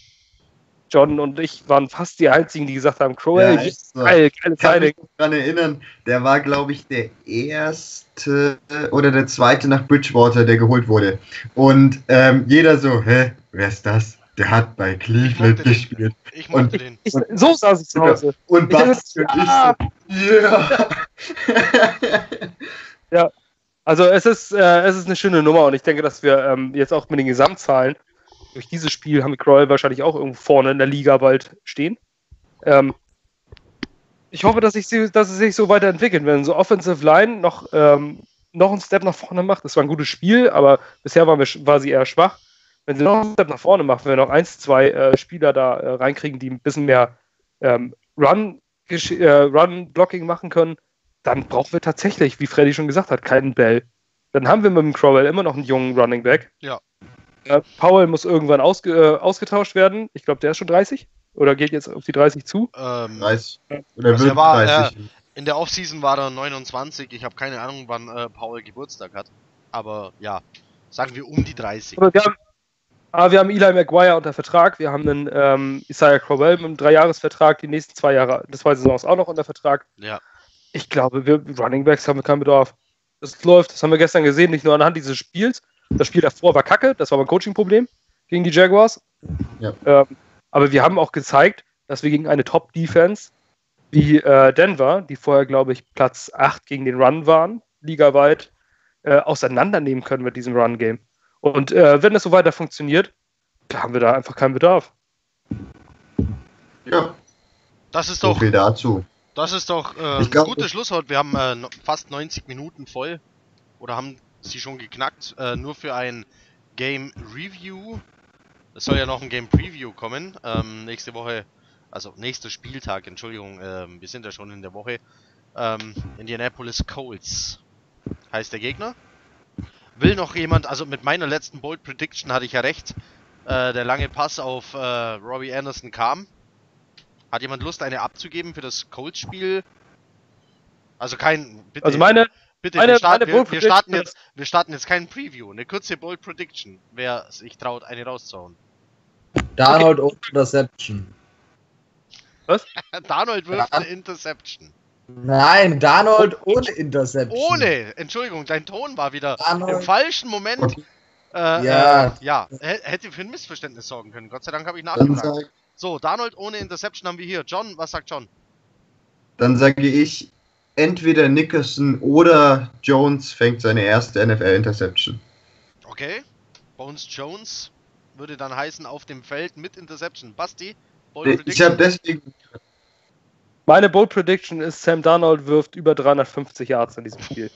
John und ich waren fast die einzigen, die gesagt haben, Crowell, ja, so. geil, geile ich kann mich daran erinnern, der war, glaube ich, der erste oder der zweite nach Bridgewater, der geholt wurde. Und ähm, jeder so, hä, wer ist das? Der hat bei Cleveland gespielt. Ich mochte und, den. Ich, so saß ich zu Hause. Und Basti und ich so, yeah. ja. (laughs) Also es ist, äh, es ist eine schöne Nummer und ich denke, dass wir ähm, jetzt auch mit den Gesamtzahlen durch dieses Spiel haben wir Kroll wahrscheinlich auch irgendwo vorne in der Liga bald stehen. Ähm, ich hoffe, dass, ich sie, dass es sich so weiterentwickelt, wenn so Offensive Line noch, ähm, noch einen Step nach vorne macht. Das war ein gutes Spiel, aber bisher war, wir, war sie eher schwach wenn sie noch einen Step nach vorne machen, wenn wir noch eins, zwei äh, Spieler da äh, reinkriegen, die ein bisschen mehr ähm, Run, äh, Run-Blocking machen können, dann brauchen wir tatsächlich, wie Freddy schon gesagt hat, keinen Bell. Dann haben wir mit dem Crowell immer noch einen jungen Running Back. Ja. Äh, Powell muss irgendwann ausge äh, ausgetauscht werden. Ich glaube, der ist schon 30 oder geht jetzt auf die 30 zu? Ähm, 30. Oder also wird war, 30. Äh, in der Offseason war er 29. Ich habe keine Ahnung, wann äh, Powell Geburtstag hat. Aber ja, sagen wir um die 30. Aber wir haben, aber ah, wir haben Eli Maguire unter Vertrag, wir haben einen ähm, Isaiah Crowell mit einem Dreijahresvertrag, die nächsten zwei Jahre des zwei Saisons auch noch unter Vertrag. Ja. Ich glaube, wir Running Backs haben wir keinen Bedarf. Das läuft, das haben wir gestern gesehen, nicht nur anhand dieses Spiels. Das Spiel davor war kacke, das war ein Coaching-Problem gegen die Jaguars. Ja. Ähm, aber wir haben auch gezeigt, dass wir gegen eine Top-Defense wie äh, Denver, die vorher, glaube ich, Platz 8 gegen den Run waren, ligaweit, äh, auseinandernehmen können mit diesem Run-Game. Und äh, wenn das so weiter funktioniert, da haben wir da einfach keinen Bedarf. Ja. Das ist doch. So viel dazu. Das ist doch äh, ein gutes Schlusswort. Wir haben äh, fast 90 Minuten voll. Oder haben sie schon geknackt. Äh, nur für ein Game Review. Es soll ja noch ein Game Preview kommen. Ähm, nächste Woche. Also nächster Spieltag, Entschuldigung. Ähm, wir sind ja schon in der Woche. Ähm, Indianapolis Colts heißt der Gegner. Will noch jemand, also mit meiner letzten Bold Prediction hatte ich ja recht. Äh, der lange Pass auf äh, Robbie Anderson kam. Hat jemand Lust, eine abzugeben für das Colts-Spiel? Also kein. Bitte, Also meine, bitte meine- wir, starten, meine wir, wir, starten jetzt, wir starten jetzt kein Preview. Eine kurze Bold Prediction. Wer sich traut, eine rauszuhauen. Darnold und Interception. (laughs) Darnold wirft Ja. eine Interception. Nein, Darnold ohne Interception. Ohne! Entschuldigung, dein Ton war wieder im Darnold. falschen Moment. Okay. Äh, Ja. Äh, ja, hätte für ein Missverständnis sorgen können. Gott sei Dank habe ich nachgefragt. So, Darnold ohne Interception haben wir hier. John, was sagt John? dann sage ich, entweder Nickerson oder Jones fängt seine erste NFL-Interception. Okay. Bones Jones würde dann heißen auf dem Feld mit Interception. Basti, Bold Ich habe deswegen. meine Bold Prediction ist, Sam Darnold wirft über 350 Yards in diesem Spiel.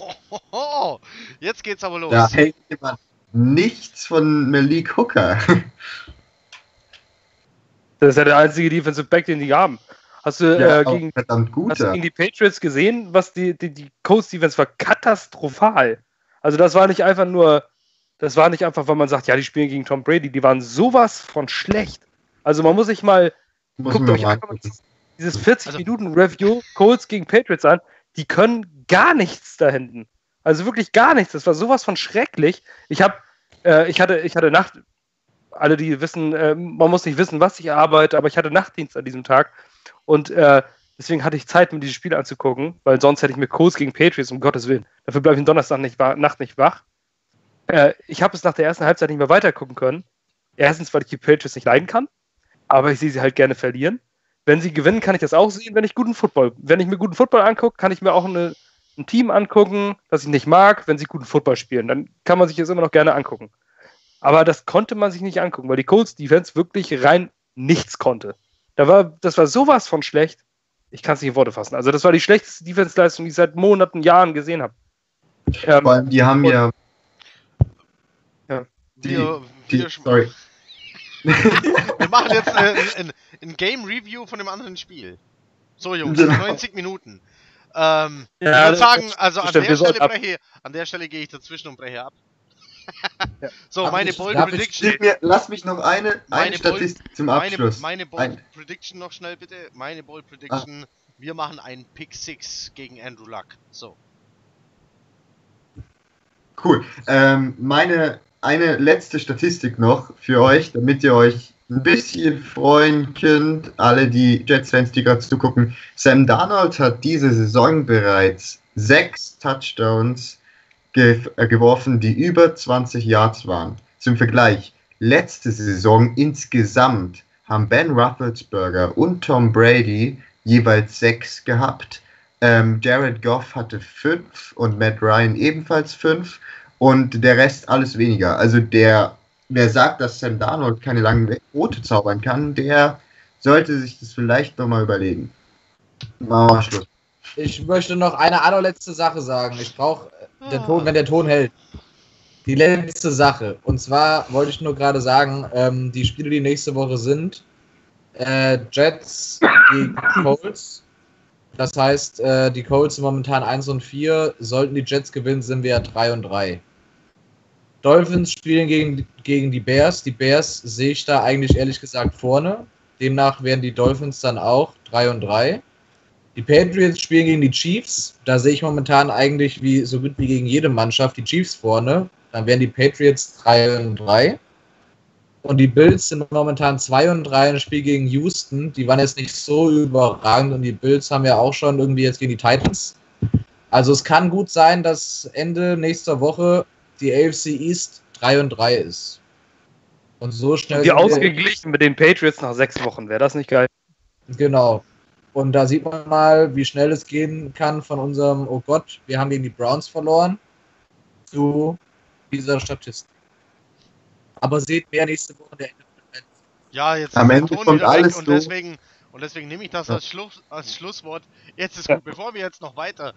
(laughs) Jetzt geht's aber los. Da hält jemand nichts von Malik Hooker. (laughs) Das ist ja der einzige Defensive Back, den die haben. Hast du, Ja, äh, gegen, verdammt hast du gegen die Patriots gesehen, was die, die, die Colts Defense war katastrophal. Also das war nicht einfach nur, das war nicht einfach, weil man sagt, ja, die spielen gegen Tom Brady, die waren sowas von schlecht. Also man muss sich mal Muss guckt euch mal einfach mal dieses 40 Also- Minuten Review Colts gegen Patriots an, die können gar nichts da hinten. Also wirklich gar nichts. Das war sowas von schrecklich. Ich habe, äh, ich hatte, ich hatte Nacht, alle die wissen, äh, man muss nicht wissen, was ich arbeite, aber ich hatte Nachtdienst an diesem Tag und äh, deswegen hatte ich Zeit, mir dieses Spiel anzugucken, weil sonst hätte ich mir Colts gegen Patriots um Gottes Willen. Dafür bleibe ich am Donnerstag nicht, Nacht nicht wach. Äh, ich habe es nach der ersten Halbzeit nicht mehr weitergucken können. Erstens, weil ich die Patriots nicht leiden kann, aber ich sehe sie halt gerne verlieren. Wenn sie gewinnen, kann ich das auch sehen, wenn ich guten Football, wenn ich mir guten Football angucke, kann ich mir auch eine, ein Team angucken, das ich nicht mag, wenn sie guten Football spielen. Dann kann man sich das immer noch gerne angucken. Aber das konnte man sich nicht angucken, weil die Colts Defense wirklich rein nichts konnte. Da war, das war sowas von schlecht. Ich kann es nicht in Worte fassen. Also das war die schlechteste Defense-Leistung, die ich seit Monaten, Jahren gesehen habe. Ähm, Vor allem, die haben ja. Wir, Die, wir, die, sorry. (laughs) wir machen jetzt äh, ein, ein Game Review von dem anderen Spiel. So Jungs, Genau. 90 Minuten. Ähm, ich Ja, würde das- sagen, also an der Stelle breche, an der Stelle gehe ich dazwischen und breche ab. Ja. So, Darf meine ich- Bold Prediction. Mir, lass mich noch eine, eine Meine Statistik zum Meine, Abschluss. meine Bold Ein- Prediction noch schnell bitte. Meine Bold Prediction. Wir machen einen Pick 6 gegen Andrew Luck. So. Cool. Ähm, meine eine letzte Statistik noch für euch, damit ihr euch ein bisschen freuen könnt, alle die Jets-Fans, die gerade zugucken. Sam Darnold hat diese Saison bereits sechs Touchdowns äh, geworfen, die über 20 Yards waren. Zum Vergleich, letzte Saison insgesamt haben Ben Roethlisberger und Tom Brady jeweils sechs gehabt. Ähm, Jared Goff hatte fünf und Matt Ryan ebenfalls fünf und der Rest alles weniger. Also der, wer sagt, dass Sam Darnold keine langen Quote zaubern kann, der sollte sich das vielleicht nochmal überlegen. Machen wir Schluss. Ich möchte noch eine allerletzte Sache sagen. Ich brauche der. Ton, wenn der Ton hält. Die letzte Sache. Und zwar wollte ich nur gerade sagen, ähm, die Spiele, die nächste Woche sind, äh, Jets gegen (clears throat) Colts. Das heißt, äh, die Colts sind momentan 1 und 4. Sollten die Jets gewinnen, sind wir ja 3 und 3. Dolphins spielen gegen, gegen die Bears. Die Bears sehe ich da eigentlich ehrlich gesagt vorne. Demnach wären die Dolphins dann auch 3 und 3. Die Patriots spielen gegen die Chiefs. Da sehe ich momentan eigentlich wie so gut wie gegen jede Mannschaft die Chiefs vorne. Dann wären die Patriots 3 und 3. Und die Bills sind momentan 2 und 3 im Spiel gegen Houston. Die waren jetzt nicht so überragend und die Bills haben ja auch schon irgendwie jetzt gegen die Titans. Also es kann gut sein, dass Ende nächster Woche die AFC East 3 und 3 ist. Und so schnell. die sind wir- ausgeglichen mit den Patriots nach sechs Wochen. Wäre das nicht geil? Genau. Und da sieht man mal, wie schnell es gehen kann von unserem, oh Gott, wir haben gegen die Browns verloren, zu dieser Statistik. Aber seht mehr nächste Woche der NFL. Ja, jetzt Am Ende Ton kommt wieder weg alles und deswegen, und deswegen nehme ich das als, Schluss, als Schlusswort. Jetzt ist gut, bevor wir jetzt noch weiter,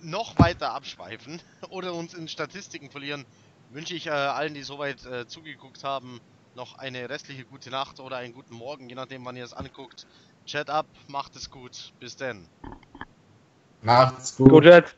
noch weiter abschweifen (laughs) oder uns in Statistiken verlieren, wünsche ich äh, allen, die soweit äh, zugeguckt haben, noch eine restliche gute Nacht oder einen guten Morgen, je nachdem, wann ihr es anguckt. Chat ab, macht es gut. Bis denn. Macht's gut. Jets!